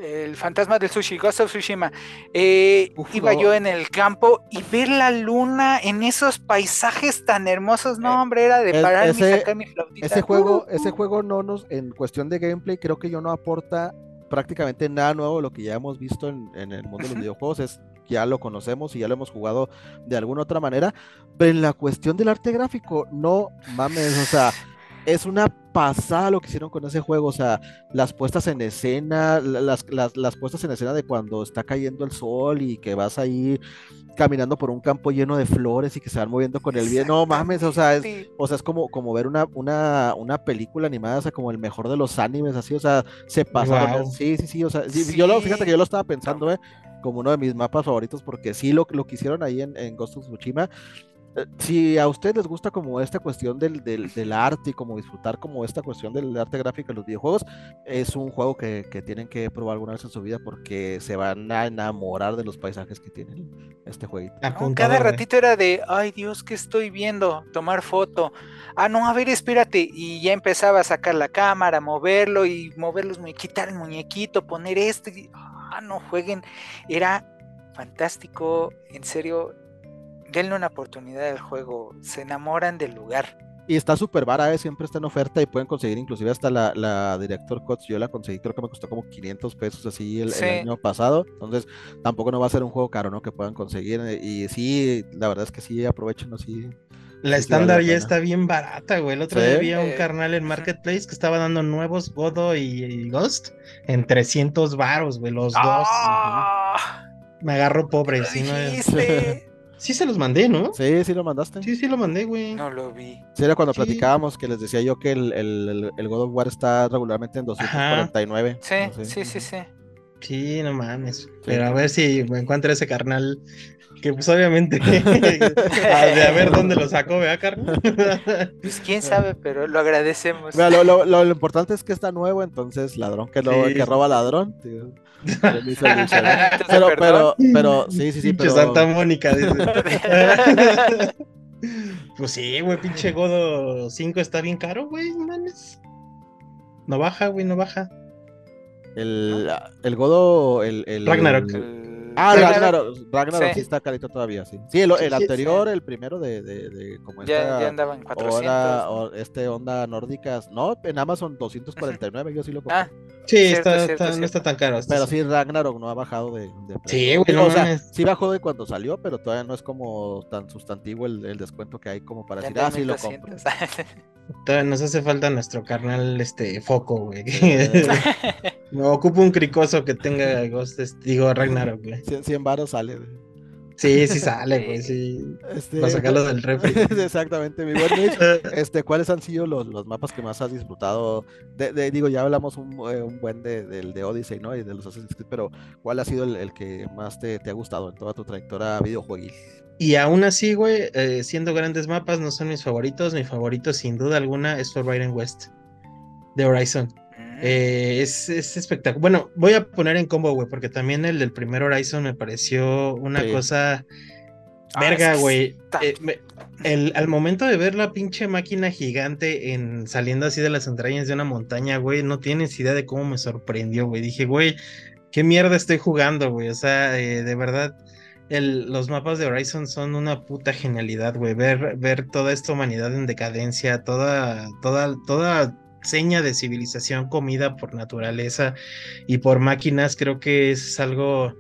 el fantasma del sushi, Ghost of Tsushima, eh, iba yo en el campo y ver la luna en esos paisajes tan hermosos, no, eh, hombre, era de parar y sacar mi flautita. Ese juego, ese juego no nos, en cuestión de gameplay, creo que yo no aporta prácticamente nada nuevo de lo que ya hemos visto en, el mundo de los videojuegos, es ya lo conocemos y ya lo hemos jugado de alguna otra manera, pero en la cuestión del arte gráfico, no mames, o sea, es una pasada lo que hicieron con ese juego, o sea, las puestas en escena, las, las, puestas en escena de cuando está cayendo el sol y que vas ahí caminando por un campo lleno de flores y que se van moviendo con el viento, no mames, o sea, es, o sea, es como, como ver una, una, una película animada, o sea, como el mejor de los animes, así, o sea, se pasa, sí, sí, sí, o sea, yo lo, fíjate que yo lo estaba pensando, eh, como uno de mis mapas favoritos, porque sí lo, lo que hicieron ahí en, en Ghost of Tsushima, si a ustedes les gusta como esta cuestión del, del, arte y como disfrutar como esta cuestión del arte gráfico en los videojuegos, es un juego que, que, tienen que probar alguna vez en su vida porque se van a enamorar de los paisajes que tiene este jueguito. cada ratito era de, ay Dios, ¿qué estoy viendo? Tomar foto. Ah, no, a ver, espérate. Y ya empezaba a sacar la cámara, moverlo y moverlos, quitar el muñequito, poner este. Ah, no jueguen. Era fantástico, en serio, denle una oportunidad al juego, se enamoran del lugar. Y está súper vara, ¿eh? siempre está en oferta y pueden conseguir inclusive hasta la, la Director Cuts. Yo la conseguí, creo que me costó como 500 pesos así el, año pasado. Entonces tampoco no va a ser un juego caro, ¿no? Que puedan conseguir. Eh, y sí, la verdad es que sí, aprovechen así. La estándar ya está bien barata, güey. El otro día había un eh, carnal en Marketplace que estaba dando nuevos Godo y, Ghost en 300 varos, güey, los dos. ¡Ah! Me agarro pobre, si no Sí se los mandé, ¿no? Sí, sí lo mandaste. Sí, sí lo mandé, güey. No lo vi. Sí, era cuando platicábamos que les decía yo que el, el, el, God of War está regularmente en 249. Sí, sí, sí, sí, sí. no mames. Pero a ver si me encuentro ese carnal. Que pues obviamente de a ver dónde lo sacó, ¿vea, carnal? pues quién sabe, pero lo agradecemos. lo, lo, lo, importante es que está nuevo, entonces ladrón que, que roba ladrón. Tío. pero, pero, pero, sí, sí, sí. Pero... Santa Mónica, dice. pues sí, güey, pinche Godo 5 está bien caro, güey, manes. No baja, güey, no baja. El, el Godo, el, el Ragnarok. Ah, Ragnarok, Ragnarok sí. está carito todavía, sí. Sí, el, el anterior, el primero de, de, de como ya, esta ya andaba en 400. o este onda nórdicas, no, en Amazon 249, yo sí lo compré. Ah, sí, está, está, no está tan caro. Pero sí, Ragnarok no ha bajado de, de Sí, güey, no, o sea, sí bajó de cuando salió, pero todavía no es como tan sustantivo el, el descuento que hay como para decir, ah, sí lo compro. Nos hace falta nuestro carnal este foco, güey. no ocupo un cricoso que tenga Ghost, digo Ragnarok, güey. 100, baros sale, Sí, sí sale, güey, sí. Este, Para sacarlo del refri. Exactamente, mi buen Este, ¿cuáles han sido los, los, mapas que más has disfrutado? De, digo, ya hablamos un, eh, un buen de, del de Odyssey, ¿no? Y de los Assassin's Creed, pero ¿cuál ha sido el, el que más te, te, ha gustado en toda tu trayectoria videojueguil? Y aún así, güey, eh, siendo grandes mapas, no son mis favoritos. Mi favorito, sin duda alguna, es Forbidden West de Horizon. Mm. Eh, es, espectacular. Bueno, voy a poner en combo, güey, porque también el del primer Horizon me pareció una cosa. Ah, verga, güey. Eh, al momento de ver la pinche máquina gigante en saliendo así de las entrañas de una montaña, güey, no tienes idea de cómo me sorprendió, güey. Dije, güey, qué mierda estoy jugando, güey. O sea, de verdad los mapas de Horizon son una puta genialidad, güey. Ver, ver toda esta humanidad en decadencia, toda, toda, toda seña de civilización comida por naturaleza y por máquinas, creo que es algo.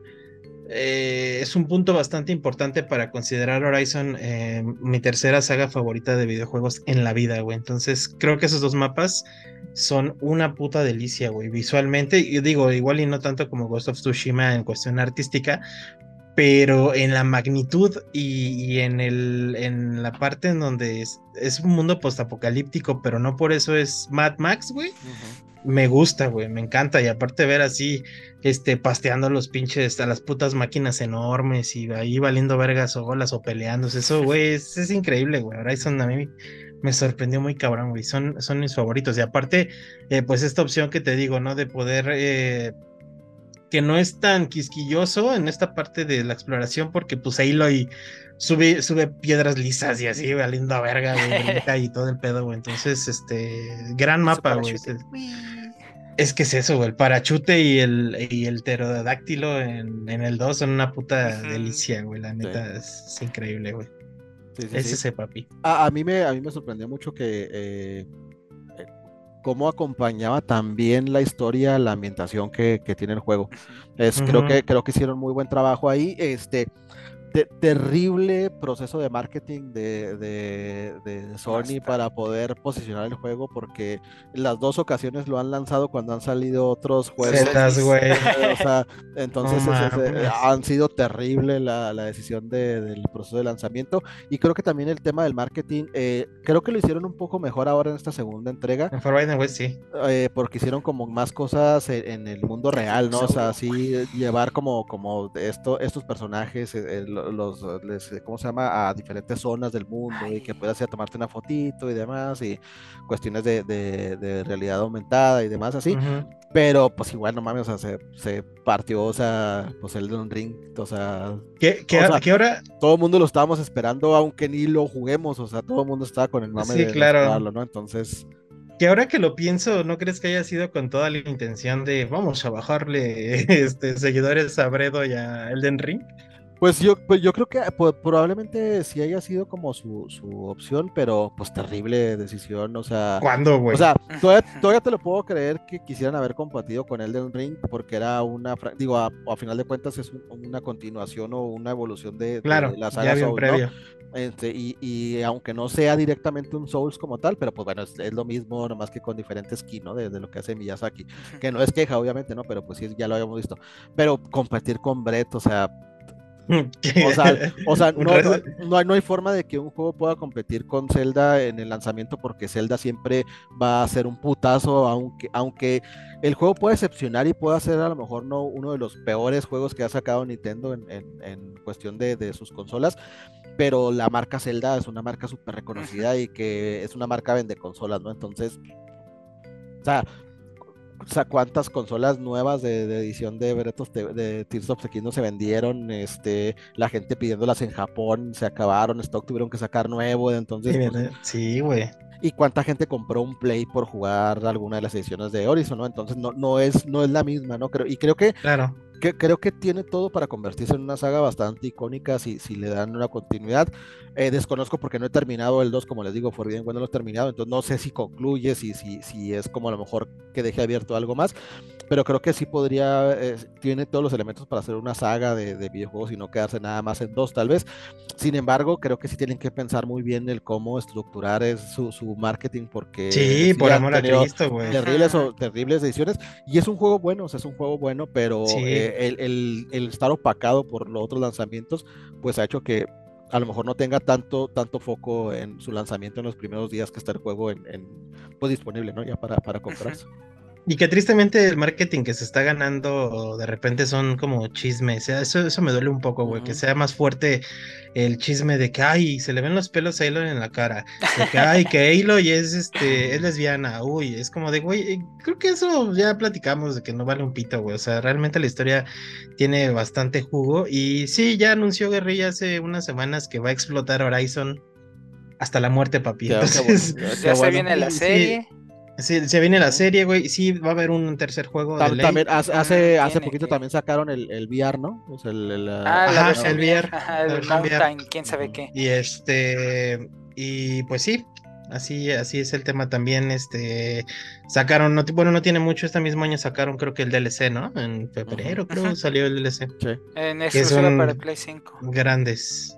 Eh, es un punto bastante importante para considerar Horizon eh, mi tercera saga favorita de videojuegos en la vida, güey. Entonces, creo que esos dos mapas son una puta delicia, güey. Visualmente, y digo, igual y no tanto como Ghost of Tsushima en cuestión artística, pero en la magnitud y, en, el, en la parte en donde es, un mundo postapocalíptico, pero no por eso es Mad Max, güey. Me gusta, güey, me encanta. Y aparte ver así, este, pasteando los pinches a las putas máquinas enormes y ahí valiendo vergas o golas o peleándose. Eso, güey, es, increíble, güey. Horizon a mí me sorprendió muy cabrón, güey. Son, son mis favoritos. Y aparte, eh, pues esta opción que te digo, ¿no? De poder eh, que no es tan quisquilloso en esta parte de la exploración, porque pues ahí lo y sube, sube piedras lisas y así, valiendo a verga, y todo el pedo, güey. Entonces, este, gran mapa, güey. Es que es eso, güey. El parachute y el, y el pterodáctilo en, en el 2 son una puta delicia, güey. La neta es, increíble, güey. es ese papi. A, a, mí me, a mí me sorprendió mucho que eh, cómo acompañaba también la historia, la ambientación que, que tiene el juego. Es, creo, que, creo que hicieron muy buen trabajo ahí. Este, terrible proceso de marketing de, de, Sony para poder posicionar el juego porque las dos ocasiones lo han lanzado cuando han salido otros juegos. entonces han sido terrible la, decisión del proceso de lanzamiento y creo que también el tema del marketing, eh, creo que lo hicieron un poco mejor ahora en esta segunda entrega. En sí. Eh, porque hicieron como más cosas en, el mundo real, ¿no? O sea, así llevar como, como esto, estos personajes, el, los, ¿cómo se llama? A diferentes zonas del mundo y que puedas ir a tomarte una fotito y demás y cuestiones de, de, realidad aumentada y demás así. Pero pues igual, no mames, o sea, se, partió, o sea, pues el de un ring, o sea... ¿Qué, qué, hora? Todo el mundo lo estábamos esperando, aunque ni lo juguemos, o sea, todo el mundo estaba con el mame sí, claro. ¿no? Entonces... Que ahora que lo pienso, ¿no crees que haya sido con toda la intención de vamos a bajarle este, seguidores a Bredo y a Elden Ring? Pues yo, pues yo creo que pues, probablemente sí haya sido como su, opción, pero pues terrible decisión, o sea... ¿Cuándo, güey? O sea, todavía, te lo puedo creer que quisieran haber compartido con Elden Ring porque era una, digo, a, final de cuentas es una continuación o una evolución de, claro, la saga Souls, ¿no? Este, y, aunque no sea directamente un Souls como tal, pero pues bueno, es, lo mismo, nomás que con diferentes skin, ¿no? De, lo que hace Miyazaki. Que no es queja, obviamente, ¿no? Pero pues sí, ya lo habíamos visto. Pero compartir con Brett, o sea, o sea, no, hay, forma de que un juego pueda competir con Zelda en el lanzamiento porque Zelda siempre va a ser un putazo, aunque, aunque el juego puede excepcionar y pueda ser a lo mejor no uno de los peores juegos que ha sacado Nintendo en, cuestión de, de, sus consolas, pero la marca Zelda es una marca súper reconocida y que es una marca vende consolas, ¿no? Entonces, o sea, o sea, cuántas consolas nuevas de, edición de Bretos de, Tears of the Kingdom se vendieron, este, la gente pidiéndolas en Japón, se acabaron, stock tuvieron que sacar nuevo, entonces... Sí, pues, güey. y cuánta gente compró un Play por jugar alguna de las ediciones de Horizon, ¿no? Entonces no, no, es, no es la misma, ¿no? Creo, y creo que claro que, creo que tiene todo para convertirse en una saga bastante icónica si, si le dan una continuidad. Eh, desconozco porque no he terminado el 2, como les digo, bien cuando lo he terminado, entonces no sé si concluye, si, si, si es como a lo mejor que deje abierto algo más, pero creo que sí podría, eh, tiene todos los elementos para hacer una saga de, de, videojuegos y no quedarse nada más en dos tal vez. Sin embargo, creo que sí tienen que pensar muy bien el cómo estructurar es su, su marketing porque... Sí, por amor a Cristo, güey. Terribles, o, terribles ediciones y es un juego bueno, o sea, es un juego bueno, pero... Eh, el, estar opacado por los otros lanzamientos, pues ha hecho que a lo mejor no tenga tanto, tanto foco en su lanzamiento en los primeros días que está el juego en, pues disponible, ¿no? Ya para, para comprarse. Y que tristemente el marketing que se está ganando de repente son como chismes. Eso, eso me duele un poco, güey. Que sea más fuerte el chisme de que, ay, se le ven los pelos a Aloy en la cara. De que, ay, que Aloy es, este, es lesbiana. Uy, es como de, güey, eh, creo que eso ya platicamos de que no vale un pito, güey. O sea, realmente la historia tiene bastante jugo. Y sí, ya anunció Guerrilla hace unas semanas que va a explotar Horizon hasta la muerte, papi. ya se viene la serie. Sí, se viene la serie, güey. Sí, va a haber un tercer juego. de también, hace, hace, poquito también sacaron el, el VR, ¿no? O sea, el, ah, el VR. el, Mountain, quién sabe qué. Y este. Y pues sí, así, así es el tema también. Este sacaron, no, bueno, no tiene mucho, este mismo año sacaron, creo que el DLC, ¿no? En febrero, creo, salió el DLC. Sí. En exclusiva para Play 5. Grandes.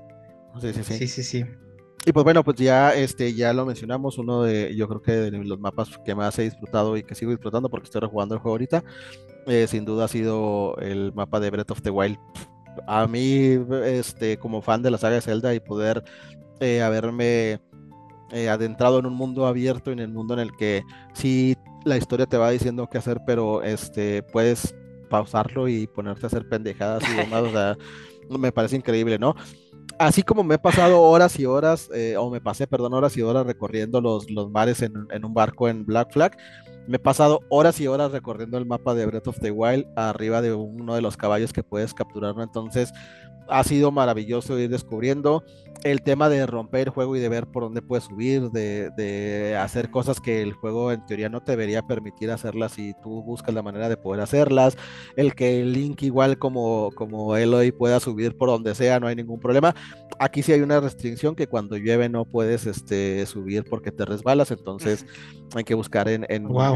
Sí, sí, sí. Sí, sí, sí. Y pues bueno, pues ya, este, ya lo mencionamos, uno de, yo creo que de los mapas que más he disfrutado y que sigo disfrutando porque estoy rejugando el juego ahorita, eh, sin duda ha sido el mapa de Breath of the Wild. A mí, este, como fan de la saga de Zelda y poder eh, haberme eh, adentrado en un mundo abierto, en el mundo en el que sí la historia te va diciendo qué hacer, pero este, puedes pausarlo y ponerte a hacer pendejadas y demás, o sea, me parece increíble, ¿no? Así como me he pasado horas y horas, eh, o me pasé, perdón, horas y horas recorriendo los, los mares en, en, un barco en Black Flag, me he pasado horas y horas recorriendo el mapa de Breath of the Wild arriba de uno de los caballos que puedes capturar, Entonces, ha sido maravilloso ir descubriendo el tema de romper el juego y de ver por dónde puedes subir, de, hacer cosas que el juego en teoría no te debería permitir hacerlas y tú buscas la manera de poder hacerlas, el que el Link igual como, como Eloy pueda subir por donde sea, no hay ningún problema. Aquí sí hay una restricción que cuando llueve no puedes este, subir porque te resbalas, entonces hay que buscar en,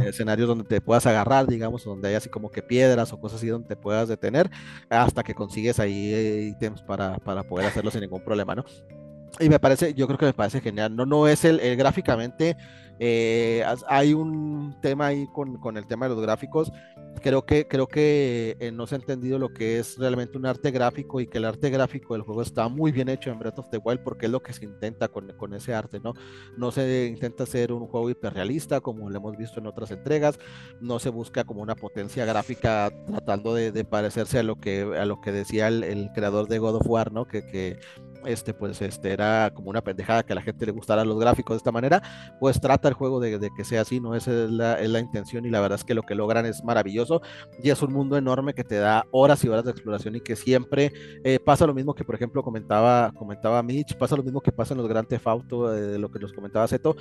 escenarios donde te puedas agarrar, digamos, donde hay así como que piedras o cosas así donde te puedas detener hasta que consigues ahí para, para poder hacerlo sin ningún problema, ¿no? y me parece, yo creo que me parece genial. No, no es el, el gráficamente, eh, hay un tema ahí con, el tema de los gráficos. Creo que, creo que eh, no se ha entendido lo que es realmente un arte gráfico y que el arte gráfico del juego está muy bien hecho en Breath of the Wild porque es lo que se intenta con, con ese arte, ¿no? No se intenta hacer un juego hiperrealista como lo hemos visto en otras entregas, no se busca como una potencia gráfica tratando de, parecerse a lo que, decía el, creador de God of War, ¿no? Este, pues este, era como una pendejada que a la gente le gustara los gráficos de esta manera, pues trata el juego de, de que sea así, ¿no? Esa es la, es la, intención y la verdad es que lo que logran es maravilloso y es un mundo enorme que te da horas y horas de exploración y que siempre eh, pasa lo mismo que, por ejemplo, comentaba, comentaba Mitch, pasa lo mismo que pasa en los Grand Theft Auto, eh, de lo que nos comentaba Zeto,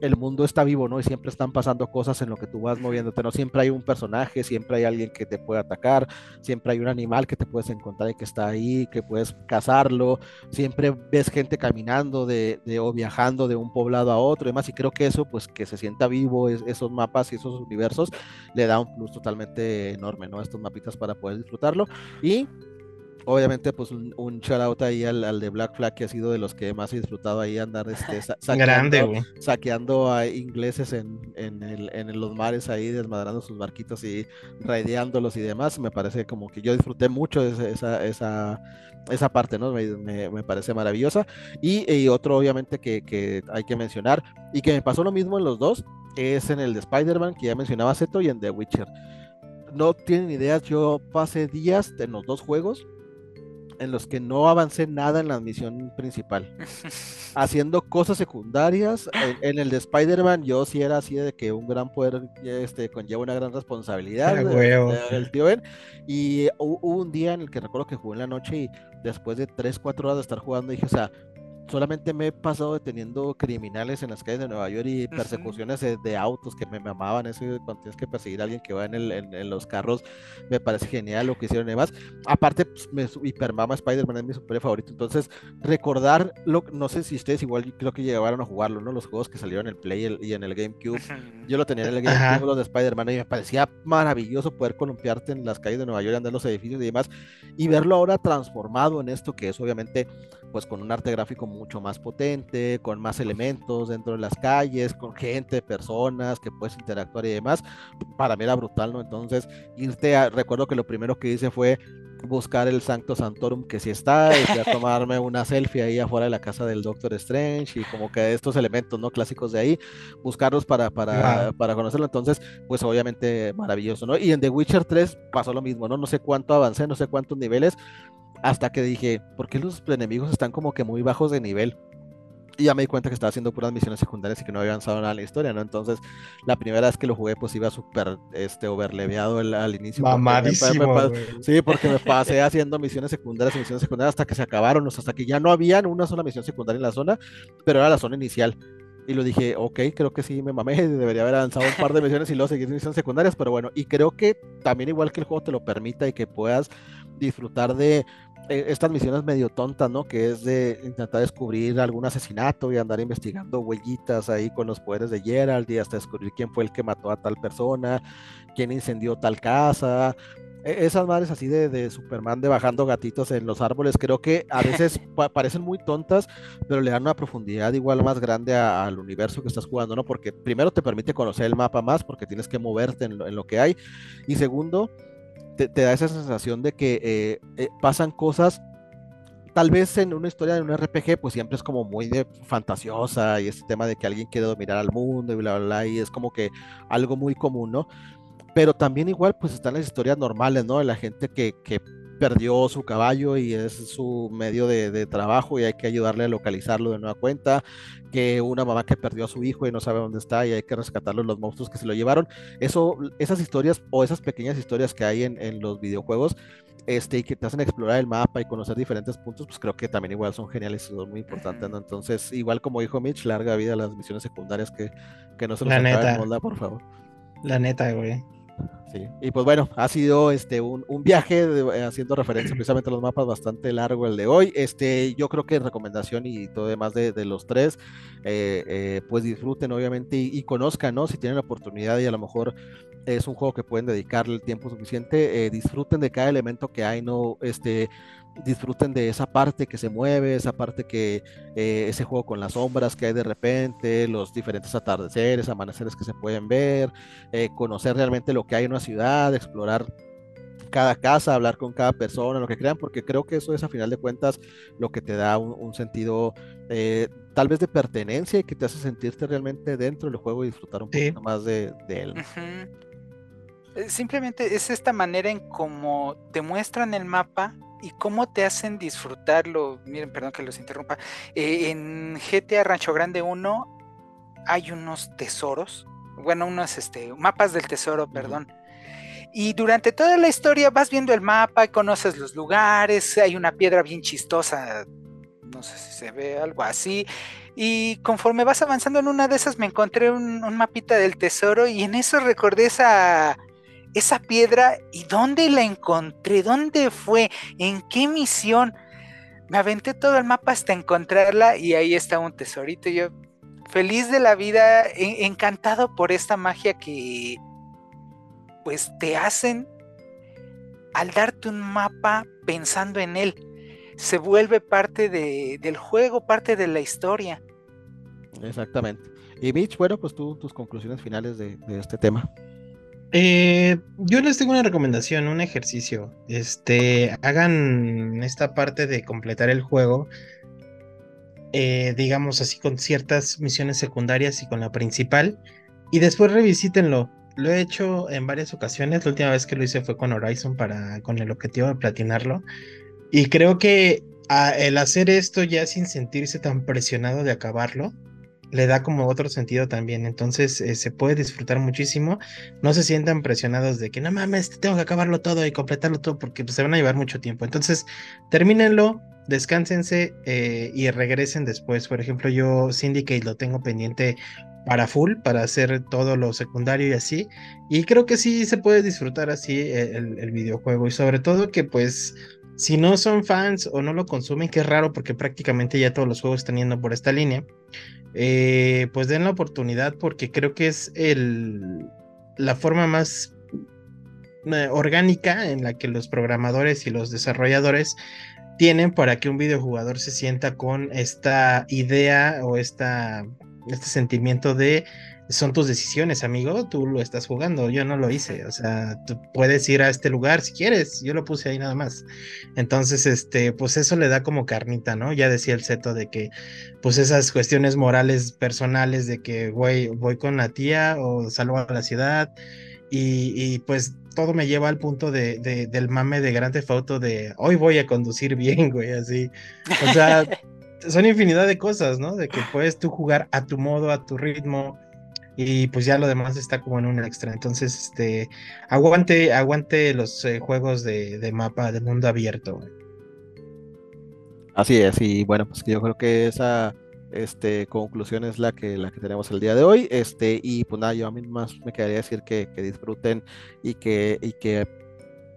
el mundo está vivo, ¿no? Y siempre están pasando cosas en lo que tú vas moviéndote, ¿no? Siempre hay un personaje, siempre hay alguien que te puede atacar, siempre hay un animal que te puedes encontrar y que está ahí, que puedes cazarlo, siempre ves gente caminando de, de, o viajando de un poblado a otro y demás, y creo que eso, pues que se sienta vivo es, esos mapas y esos universos, le da un plus totalmente enorme, ¿no? Estos mapitas para poder disfrutarlo. Y obviamente pues un, un shout out ahí al, al, de Black Flag que ha sido de los que más he disfrutado ahí andar este, sa saqueando, Grande, saqueando a ingleses en, en, el, en, los mares ahí desmadrando sus barquitos y raideándolos y demás. Me parece como que yo disfruté mucho esa, esa, esa parte no me, me, me parece maravillosa. Y, y otro obviamente que, que, hay que mencionar y que me pasó lo mismo en los dos es en el de Spider-Man que ya mencionaba Zeto y en The Witcher. No tienen ideas, yo pasé días en los dos juegos en los que no avancé nada en la misión principal. Haciendo cosas secundarias. En, en el de Spider-Man yo sí era así de que un gran poder este, conlleva una gran responsabilidad. Ah, del tío Ben. Y hubo un día en el que recuerdo que jugué en la noche y después de 3, 4 horas de estar jugando dije, o sea, solamente me he pasado deteniendo criminales en las calles de Nueva York y persecuciones de, de autos que me mamaban. Eso cuando tienes que perseguir a alguien que va en, el, en, en los carros, me parece genial lo que hicieron y demás. Aparte, pues, me hipermama Spider-Man, es mi super favorito. Entonces, recordar, lo, no sé si ustedes igual creo que llegaron a jugarlo, ¿no? Los juegos que salieron en el Play y en el GameCube. Yo lo tenía en el GameCube, los de Spider-Man, y me parecía maravilloso poder columpiarte en las calles de Nueva York, andar en los edificios y demás, y verlo ahora transformado en esto que es obviamente pues con un arte gráfico mucho más potente, con más elementos dentro de las calles, con gente, personas que puedes interactuar y demás, para mí era brutal, ¿no? Entonces, irte a, recuerdo que lo primero que hice fue buscar el Sancto Santorum que sí está y a tomarme una selfie ahí afuera de la casa del Doctor Strange y como que estos elementos no clásicos de ahí buscarlos para, para, wow. para conocerlo entonces pues obviamente maravilloso no y en The Witcher 3 pasó lo mismo no no sé cuánto avancé no sé cuántos niveles hasta que dije, ¿por qué los enemigos están como que muy bajos de nivel? Y ya me di cuenta que estaba haciendo puras misiones secundarias y que no había avanzado nada en la historia, ¿no? Entonces, la primera vez que lo jugué, pues iba súper este, overleveado al, al inicio. Mamadísimo, me, me, sí, porque me pasé haciendo misiones secundarias y misiones secundarias hasta que se acabaron, o sea, hasta que ya no había una sola misión secundaria en la zona, pero era la zona inicial. Y lo dije, ok, creo que sí me mamé, debería haber avanzado un par de misiones y luego seguir misiones secundarias, pero bueno, y creo que también igual que el juego te lo permita y que puedas disfrutar de estas misiones medio tontas, ¿no? Que es de intentar descubrir algún asesinato y andar investigando huellitas ahí con los poderes de Gerald y hasta descubrir quién fue el que mató a tal persona, quién incendió tal casa. Esas madres así de, de Superman de bajando gatitos en los árboles, creo que a veces pa parecen muy tontas, pero le dan una profundidad igual más grande al universo que estás jugando, ¿no? Porque primero te permite conocer el mapa más, porque tienes que moverte en lo, en lo que hay, y segundo, te, te, da esa sensación de que eh, eh, pasan cosas, tal vez en una historia de un RPG, pues siempre es como muy de fantasiosa y este tema de que alguien quiere dominar al mundo y bla, bla, bla, y es como que algo muy común, ¿no? Pero también igual, pues están las historias normales, ¿no? De la gente que, que perdió su caballo y es su medio de, de, trabajo y hay que ayudarle a localizarlo de nueva cuenta, que una mamá que perdió a su hijo y no sabe dónde está y hay que rescatarlo los monstruos que se lo llevaron. Eso, esas historias o esas pequeñas historias que hay en, en los videojuegos este, y que te hacen explorar el mapa y conocer diferentes puntos, pues creo que también igual son geniales y son muy importantes, ¿no? Entonces, igual como dijo Mitch, larga vida a las misiones secundarias que, que no se nos acaben, por favor. La neta, güey. Y pues bueno, ha sido este un, viaje eh, haciendo referencia precisamente a los mapas bastante largo el de hoy. Este, yo creo que recomendación y todo demás de, los tres, eh, eh, pues disfruten obviamente y, conozcan, ¿no? Si tienen la oportunidad y a lo mejor es un juego que pueden dedicarle el tiempo suficiente, disfruten de cada elemento que hay, ¿no? Este, disfruten de esa parte que se mueve, esa parte que ese juego con las sombras que hay de repente, los diferentes atardeceres, amaneceres que se pueden ver, conocer realmente lo que hay en una ciudad, explorar cada casa, hablar con cada persona, lo que crean, porque creo que eso es a final de cuentas lo que te da un, sentido eh, tal vez de pertenencia y que te hace sentirte realmente dentro del juego y disfrutar un poco más de, él. Simplemente es esta manera en cómo te muestran el mapa y cómo te hacen disfrutarlo. Miren, perdón que los interrumpa. Eh, en GTA Rancho Grande 1 hay unos tesoros, bueno, unos este, mapas del tesoro, perdón. Y durante toda la historia vas viendo el mapa, conoces los lugares, hay una piedra bien chistosa, no sé si se ve algo así. Y conforme vas avanzando en una de esas me encontré un, mapita del tesoro y en eso recordé esa esa piedra y dónde la encontré, dónde fue, en qué misión. Me aventé todo el mapa hasta encontrarla y ahí está un tesorito. Yo feliz de la vida, encantado por esta magia que pues te hacen al darte un mapa pensando en él. Se vuelve parte del juego, parte de la historia. Exactamente. Y Mitch, bueno, pues tú, tus conclusiones finales de este tema. Eh, yo les tengo una recomendación, un ejercicio. Este, hagan esta parte de completar el juego, eh, digamos así, con ciertas misiones secundarias y con la principal, y después revisítenlo. Lo he hecho en varias ocasiones. La última vez que lo hice fue con Horizon para, con el objetivo de platinarlo. Y creo que ah, el hacer esto ya sin sentirse tan presionado de acabarlo, le da como otro sentido también. Entonces eh, se puede disfrutar muchísimo. No se sientan presionados de que no mames, tengo que acabarlo todo y completarlo todo porque pues, se van a llevar mucho tiempo. Entonces termínenlo, descánsense eh, y regresen después. Por ejemplo, yo Syndicate lo tengo pendiente para full, para hacer todo lo secundario y así. Y creo que sí se puede disfrutar así eh, el, el videojuego. Y sobre todo que pues si no son fans o no lo consumen, que es raro porque prácticamente ya todos los juegos están yendo por esta línea, eh, pues den la oportunidad porque creo que es la forma más eh, orgánica en la que los programadores y los desarrolladores tienen para que un videojugador se sienta con esta idea o esta, este sentimiento de son tus decisiones, amigo, tú lo estás jugando, yo no lo hice, o sea, tú puedes ir a este lugar si quieres, yo lo puse ahí nada más. Entonces, este, pues eso le da como carnita, ¿no? Ya decía el Seto de que, pues esas cuestiones morales personales de que, güey, voy con la tía o salgo a la ciudad y, pues todo me lleva al punto de, del mame de grande foto de hoy voy a conducir bien, güey, así. O sea, son infinidad de cosas, ¿no? De que puedes tú jugar a tu modo, a tu ritmo, y pues ya lo demás está como en un extra. Entonces, este, aguante, aguante los eh, juegos de, mapa de mundo abierto. Así es, y bueno, pues yo creo que esa este, conclusión es la que, la que tenemos el día de hoy. Este, y pues nada, yo a mí más me quedaría decir que, disfruten y que, y que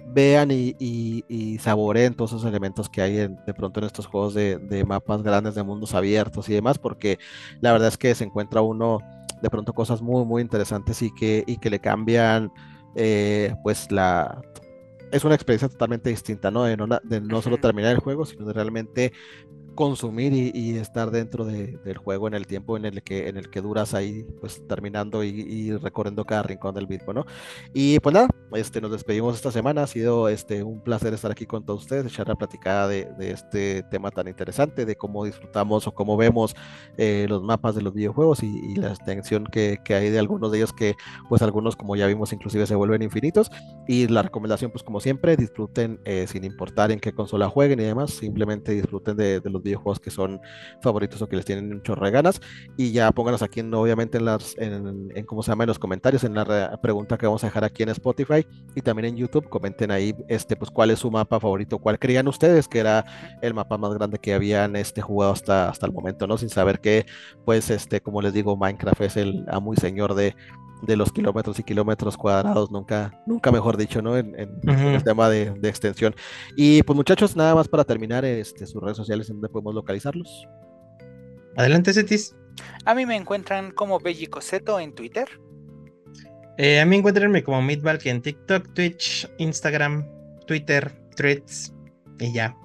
vean y, y, saboreen todos esos elementos que hay de pronto en estos juegos de, de, mapas grandes, de mundos abiertos y demás, porque la verdad es que se encuentra uno de pronto cosas muy, muy interesantes y que, y que le cambian, eh, pues la... Es una experiencia totalmente distinta, ¿no? De no, de no solo terminar el juego, sino de realmente consumir y, estar dentro del juego en el tiempo en el que en el que duras ahí pues terminando y, recorriendo cada rincón del mismo no y pues nada este nos despedimos esta semana. Ha sido este un placer estar aquí con todos ustedes echar la platicada de, este tema tan interesante de cómo disfrutamos o cómo vemos eh, los mapas de los videojuegos y, la extensión que, que, hay de algunos de ellos que pues algunos como ya vimos inclusive se vuelven infinitos. Y la recomendación pues como siempre disfruten eh, sin importar en qué consola jueguen y demás simplemente disfruten de, de los videojuegos que son favoritos o que les tienen un chorro de ganas. Y ya pónganos aquí, en, obviamente, en las, en, en, cómo se llama, en los comentarios, en la pregunta que vamos a dejar aquí en Spotify y también en YouTube. Comenten ahí, este, pues, cuál es su mapa favorito, cuál creían ustedes que era el mapa más grande que habían este, jugado hasta, hasta el momento, ¿no? Sin saber que, pues, este, como les digo, Minecraft es el amo y señor de, de los kilómetros y kilómetros cuadrados, nunca, nunca mejor dicho, ¿no? En, el tema de, extensión. Y pues muchachos, nada más para terminar, este, sus redes sociales en donde podemos localizarlos. Adelante, Cetis. A mí me encuentran como Bellicoseto en Twitter. Eh, a mí encuentrenme como Midvalk en TikTok, Twitch, Instagram, Twitter, Threads y ya.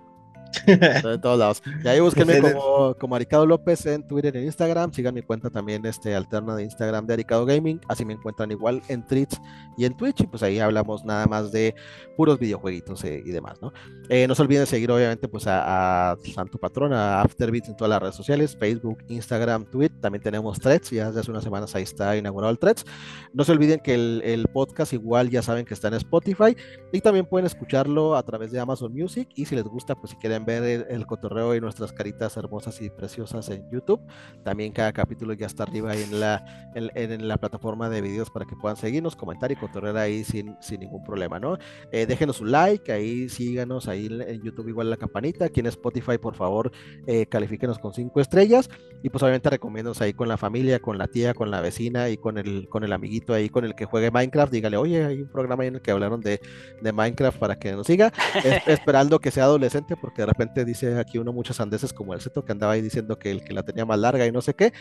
de todos lados. Y ahí búsquenme como, como Aricado López en Twitter e Instagram. Sigan mi cuenta también este, alterna de Instagram de Aricado Gaming. Así me encuentran igual en Twitch y en Twitch. Y pues ahí hablamos nada más de puros videojueguitos eh, y demás, ¿no? Eh, no se olviden seguir, obviamente, pues a, Santo Patrón, a Afterbeats en todas las redes sociales: Facebook, Instagram, Twitter. También tenemos Threads. Ya desde hace unas semanas ahí está inaugurado el Threads. No se olviden que el, el podcast igual ya saben que está en Spotify. Y también pueden escucharlo a través de Amazon Music. Y si les gusta, pues si quieren ver el, cotorreo y nuestras caritas hermosas y preciosas en YouTube. También cada capítulo ya está arriba ahí en la, en, la plataforma de videos para que puedan seguirnos, comentar y cotorrear ahí sin, sin ningún problema, ¿no? Eh, déjenos un like, ahí síganos, ahí en YouTube igual la campanita, aquí en Spotify por favor eh, califíquenos con cinco estrellas y pues obviamente recomiendo ahí con la familia, con la tía, con la vecina y con el, con el amiguito ahí con el que juegue Minecraft, dígale, oye, hay un programa ahí en el que hablaron de, de Minecraft para que nos siga, esperando que sea adolescente porque de repente dice aquí uno muchos andeses como el Zeto que andaba ahí diciendo que el que la tenía más larga y no sé qué.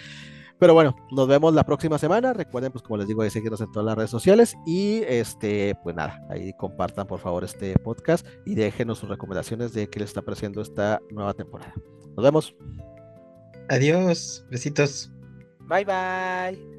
Pero bueno, nos vemos la próxima semana. Recuerden, pues como les digo, de seguirnos en todas las redes sociales. Y este, pues nada, ahí compartan por favor este podcast y déjenos sus recomendaciones de qué les está pareciendo esta nueva temporada. Nos vemos. Adiós, besitos. Bye bye.